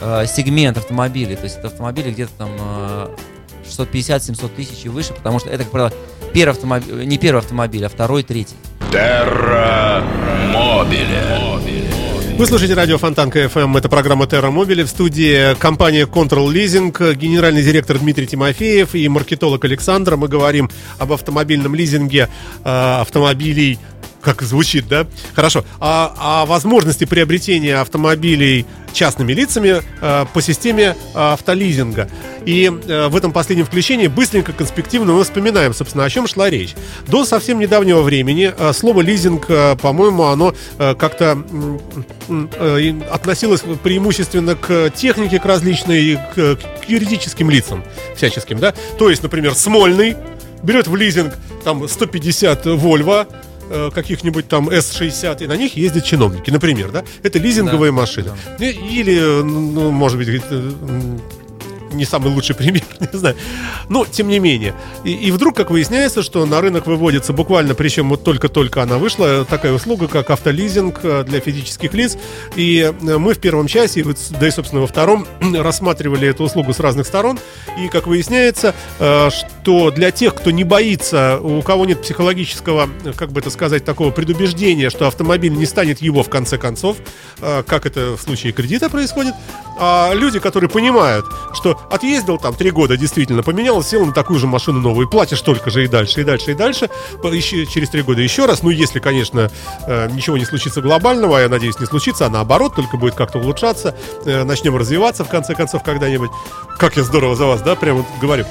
э, сегмент автомобилей. То есть это автомобили где-то там э, 650-700 тысяч и выше, потому что это, как правило, первый автомобиль, не первый автомобиль, а второй, третий. Терра Мобиле. Вы слушаете радио Фонтанка FM. Это программа Terra Mobile. В студии компания Control Leasing, генеральный директор Дмитрий Тимофеев и маркетолог Александр. Мы говорим об автомобильном лизинге э, автомобилей. Как звучит, да? Хорошо. А, о возможности приобретения автомобилей частными лицами э, по системе э, автолизинга. И э, в этом последнем включении быстренько, конспективно мы вспоминаем, собственно, о чем шла речь. До совсем недавнего времени э, слово лизинг, э, по-моему, оно э, как-то э, относилось преимущественно к технике, к различной, к, к юридическим лицам всяческим, да. То есть, например, Смольный берет в лизинг там 150 Volvo, э, каких-нибудь там S60, и на них ездят чиновники, например, да? Это лизинговые Да, машины. И- Или, э, ну, может быть, э, не самый лучший пример, <laughs> не знаю. Но, тем не менее. И, и вдруг, как выясняется, что на рынок выводится буквально, причем вот только-только она вышла, такая услуга, как автолизинг э, для физических лиц. И э, мы в первом часе, да и, собственно, во втором, <clears throat> рассматривали эту услугу с разных сторон. И, как выясняется, э, что для тех, кто не боится, у кого нет психологического, как бы это сказать, такого предубеждения, что автомобиль не станет его в конце концов, как это в случае кредита происходит, а люди, которые понимают, что отъездил там три года, действительно, поменял, сел на такую же машину новую, платишь столько же и дальше, и дальше, и дальше, еще, через три года еще раз, ну, если, конечно, э, ничего не случится глобального, а я надеюсь, не случится, а наоборот, только будет как-то улучшаться, э, начнем развиваться, в конце концов, когда-нибудь. Как я здорово за вас, да, прямо говорю.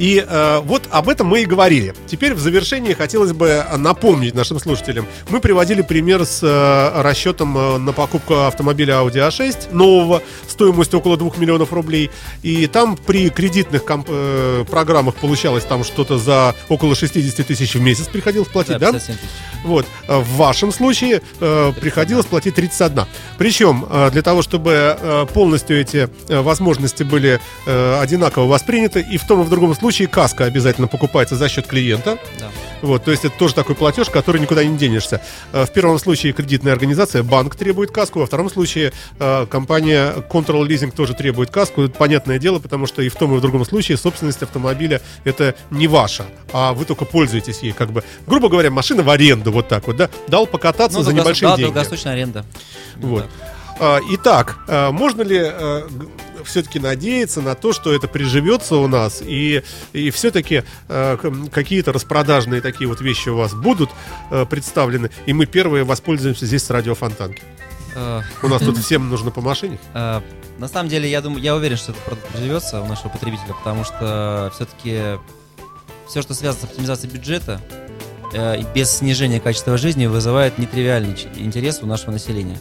И э, вот об этом мы и говорили. Теперь в завершении хотелось бы напомнить нашим слушателям. Мы приводили пример с э, расчетом э, на покупку автомобиля Audi A6 нового стоимостью около 2 миллионов рублей. И там при кредитных комп- э, программах получалось там что-то за около 60 тысяч в месяц приходилось платить, да? 57 тысяч. Вот. э, В вашем случае э, приходилось платить 31. Причем э, для того, чтобы э, полностью эти э, возможности были э, одинаково восприняты, и в том и в другом случае каска обязательно покупается за счет клиента. Да. Вот, то есть это тоже такой платеж, который никуда не денешься. Э, В первом случае кредитная организация, банк требует каску, во втором случае э, компания Control Leasing тоже требует каску. Это понятное дело, потому что и в том и в другом случае собственность автомобиля это не ваша, а вы только пользуетесь ей, как бы, грубо говоря, машина в аренду, вот так вот, да, дал покататься Ну, за небольшие да, деньги. долгосрочная аренда. Вот. А, Итак, а, можно ли все-таки надеяться на то, что это приживется у нас, и, и все-таки какие-то распродажные такие вот вещи у вас будут представлены, и мы первые воспользуемся здесь с радиофонтанки. Э, У нас тут всем нужно по машине. э, На самом деле, я думаю, я уверен, что этот продукт приживется у нашего потребителя, потому что все-таки все, что связано с оптимизацией бюджета э, и без снижения качества жизни, вызывает нетривиальный интерес у нашего населения,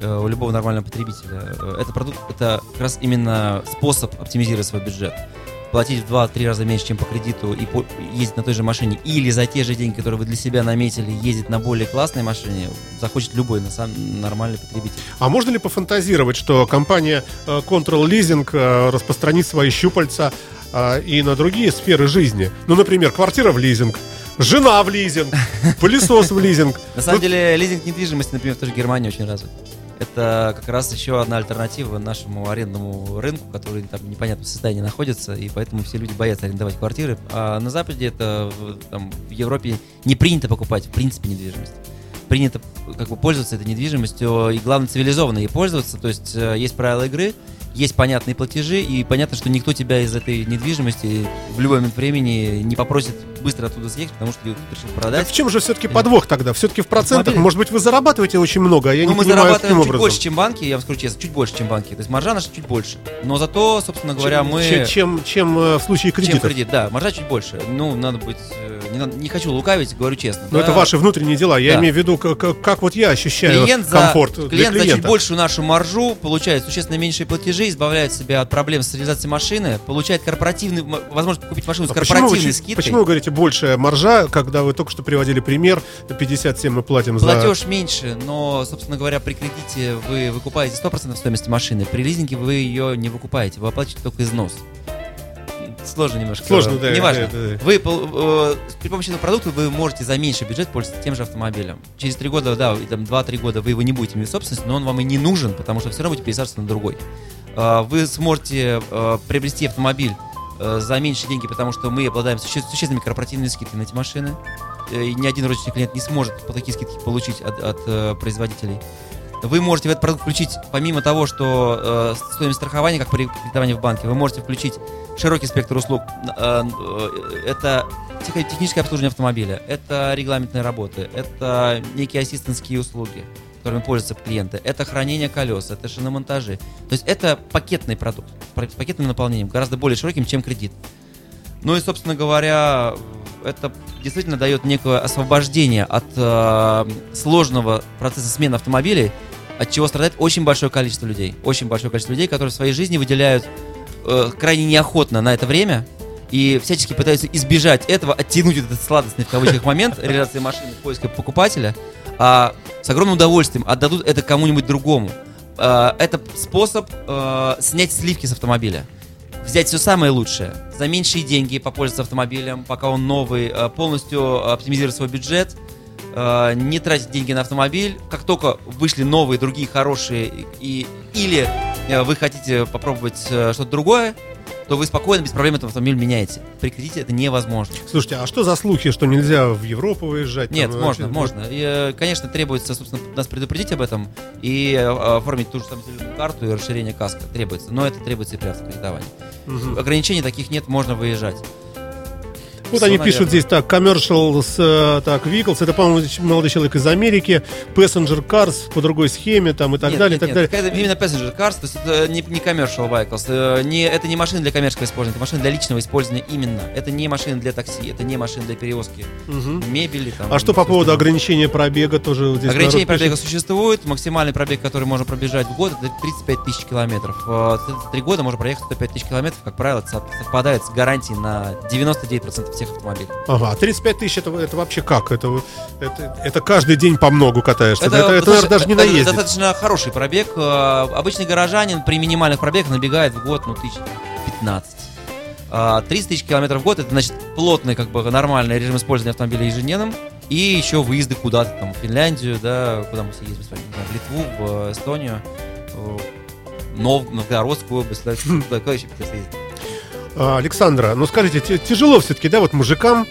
у любого нормального потребителя. Э, Это продукт, это как раз именно способ оптимизировать свой бюджет. Платить в 2-3 раза меньше, чем по кредиту, и по- ездить на той же машине, или за те же деньги, которые вы для себя наметили, ездить на более классной машине, захочет любой на самом нормальный потребитель. А можно ли пофантазировать, что компания э, Control Leasing э, распространит свои щупальца э, и на другие сферы жизни? Ну, например, квартира в лизинг, жена в лизинг, <laughs> пылесос в лизинг. На самом деле, лизинг недвижимости, например, в той же Германии очень развит. Это как раз еще одна альтернатива нашему арендному рынку, который там в непонятном состоянии находится, и поэтому все люди боятся арендовать квартиры. А на Западе это там, в Европе не принято покупать, в принципе, недвижимость. Принято как бы пользоваться этой недвижимостью и, главное, цивилизованно ей пользоваться. То есть э, есть правила игры, есть понятные платежи, и понятно, что никто тебя из этой недвижимости в любой момент времени не попросит быстро оттуда съехать, потому что её решил Так продать. в чем же все-таки подвох тогда? Все-таки в процентах, Автомобиле. может быть, вы зарабатываете очень много, а я ну, не мы понимаю, зарабатываем чуть образом. больше, чем банки, я вам скажу честно, чуть больше, чем банки. То есть маржа наша чуть больше. Но зато, собственно говоря, чем, мы... чем, чем, чем, э, в случае чем кредитов. кредит, да, маржа чуть больше. Ну, надо быть... э, Не, надо- не хочу лукавить, говорю честно. Но да. это ваши внутренние дела. Я Да. имею в виду, как, как- вот я ощущаю Клиент за, комфорт для клиент за чуть большую нашу маржу получает существенно меньшие платежи, избавляет себя от проблем с реализацией машины, получает корпоративный, возможность купить машину с А почему, вы, корпоративной скидкой. почему вы говорите большая маржа, когда вы только что приводили пример, 57 мы платим за... Платеж меньше, но, собственно говоря, при кредите вы выкупаете 100% стоимости машины, при лизинге вы ее не выкупаете, вы оплачиваете только износ. Сложно немножко. Сложно, да, Неважно. да, да, да. Вы э, при помощи этого продукта вы можете за меньший бюджет пользоваться тем же автомобилем. Через три года, да, там 2-3 года вы его не будете иметь в собственности, но он вам и не нужен, потому что все равно будете пересаживаться на другой. Э, Вы сможете э, приобрести автомобиль за меньшие деньги, потому что мы обладаем суще- существенными корпоративными скидками на эти машины. Э, И ни один розничный клиент не сможет по такие скидки получить от, от, э, производителей. Вы можете в этот продукт включить, помимо того, что э, стоимость страхования, как при кредитовании в банке, вы можете включить широкий спектр услуг. Э, э, Это техническое обслуживание автомобиля, это регламентные работы, это некие ассистентские услуги, которыми пользуются клиенты, это хранение колес, это шиномонтажи. То есть это пакетный продукт с пакетным наполнением, гораздо более широким, чем кредит. Ну и, собственно говоря, это действительно дает некое освобождение от э, сложного процесса смены автомобилей, от чего страдает очень большое количество людей. Очень большое количество людей, которые в своей жизни выделяют э, крайне неохотно на это время и всячески пытаются избежать этого, оттянуть этот сладостный в кавычках момент <laughs> реализации машины поиска покупателя, а с огромным удовольствием отдадут это кому-нибудь другому. Э, это способ э, снять сливки с автомобиля взять все самое лучшее, за меньшие деньги попользоваться автомобилем, пока он новый, э, полностью оптимизировать свой бюджет, не тратить деньги на автомобиль. Как только вышли новые, другие хорошие, и, или вы хотите попробовать что-то другое, то вы спокойно, без проблем этот автомобиль меняете. При кредите это невозможно. Слушайте, а что за слухи, что нельзя в Европу выезжать? Нет, там, можно, вообще? можно. И, э, конечно, требуется, собственно, нас предупредить об этом и э, оформить ту же самую зеленую карту и расширение каска требуется. Но это требуется и при автокредитовании. Мгм. Ограничений таких нет, можно выезжать. Вот Всё, они наверное. пишут здесь так, commercial с, э, так, vehicles, это, по-моему, молодой человек из Америки, passenger cars по другой схеме, там, и так Нет, далее, нет, и так нет, далее. Это именно passenger cars, то есть это не, не commercial vehicles, э, не, это не машины для коммерческого использования, это машины для личного использования именно. Это не машины для такси, это не машины для перевозки Мгм. мебели. Там, А что по поводу ограничения пробега тоже здесь Ограничение народ пишет? пробега существует. Максимальный пробег, который можно пробежать в год, это 35 тысяч километров. Э, три года можно проехать 105 тысяч километров. Как правило, это со- совпадает с гарантией на 99% всех автомобилей. Ага, 35 тысяч это, это вообще как? Это, это, это каждый день по многу катаешься. Это, это, достаточно- наверное, даже не это наездить. достаточно хороший пробег. Э, Обычный горожанин при минимальных пробегах набегает в год, ну, тысяч 15. А 30 тысяч километров в год, это значит плотный, как бы нормальный режим использования автомобиля ежедневным. И еще выезды куда-то там, в Финляндию, да, куда мы все ездим в Литву, в Эстонию, в Нов- Новгородскую область, да, куда еще ездить? А, Александра, ну скажите, те- тяжело все-таки, да, вот мужикам,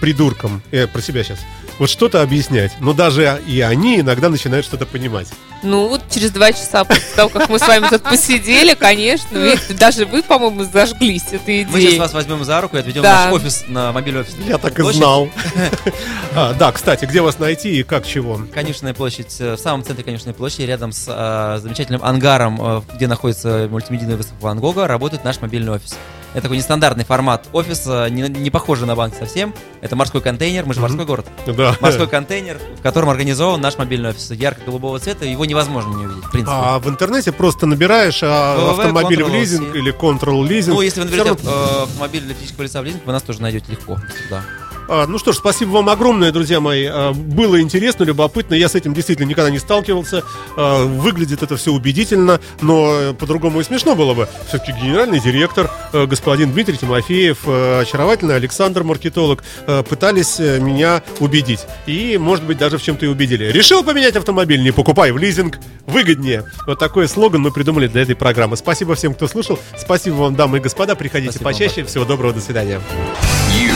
придуркам, я про себя сейчас, вот что-то объяснять. Но даже и они иногда начинают что-то понимать. Ну, вот через два часа после того, как мы с вами тут посидели, конечно, видите, даже вы, по-моему, зажглись этой Мы сейчас идеей. вас возьмем за руку и отведем Да. в наш офис, на мобильный офис. Я так и Площадь. знал. <laughs> А, Да, кстати, где вас найти и как чего? Конечная площадь, э, в самом центре Конечной площади, рядом с э, замечательным ангаром, э, где находится мультимедийная выставка Ван Гога, работает наш мобильный офис. Это такой нестандартный формат офиса, не, не похожий на банк совсем. Это морской контейнер, мы же Мгм. морской город. Да. Морской контейнер, в котором организован наш мобильный офис. Ярко-голубого цвета, его невозможно не увидеть, в принципе. А в интернете просто набираешь а, автомобиль в лизинг или Control лизинг. ну, если вы наберете равно- э, автомобиль для физического лица в лизинг, вы нас тоже найдете легко. Да. А, ну что ж, спасибо вам огромное, друзья мои. А, Было интересно, любопытно. Я с этим действительно никогда не сталкивался. А, Выглядит это все убедительно, но по-другому и смешно было бы. Все-таки генеральный директор, господин Дмитрий Тимофеев, очаровательный Александр, маркетолог, пытались э, меня убедить. И, может быть, даже в чем-то и убедили. Решил поменять автомобиль, не покупай в лизинг, выгоднее. Вот такой слоган мы придумали для этой программы. Спасибо всем, кто слушал. Спасибо вам, дамы и господа. Приходите Спасибо вам почаще. Всего доброго, до свидания. You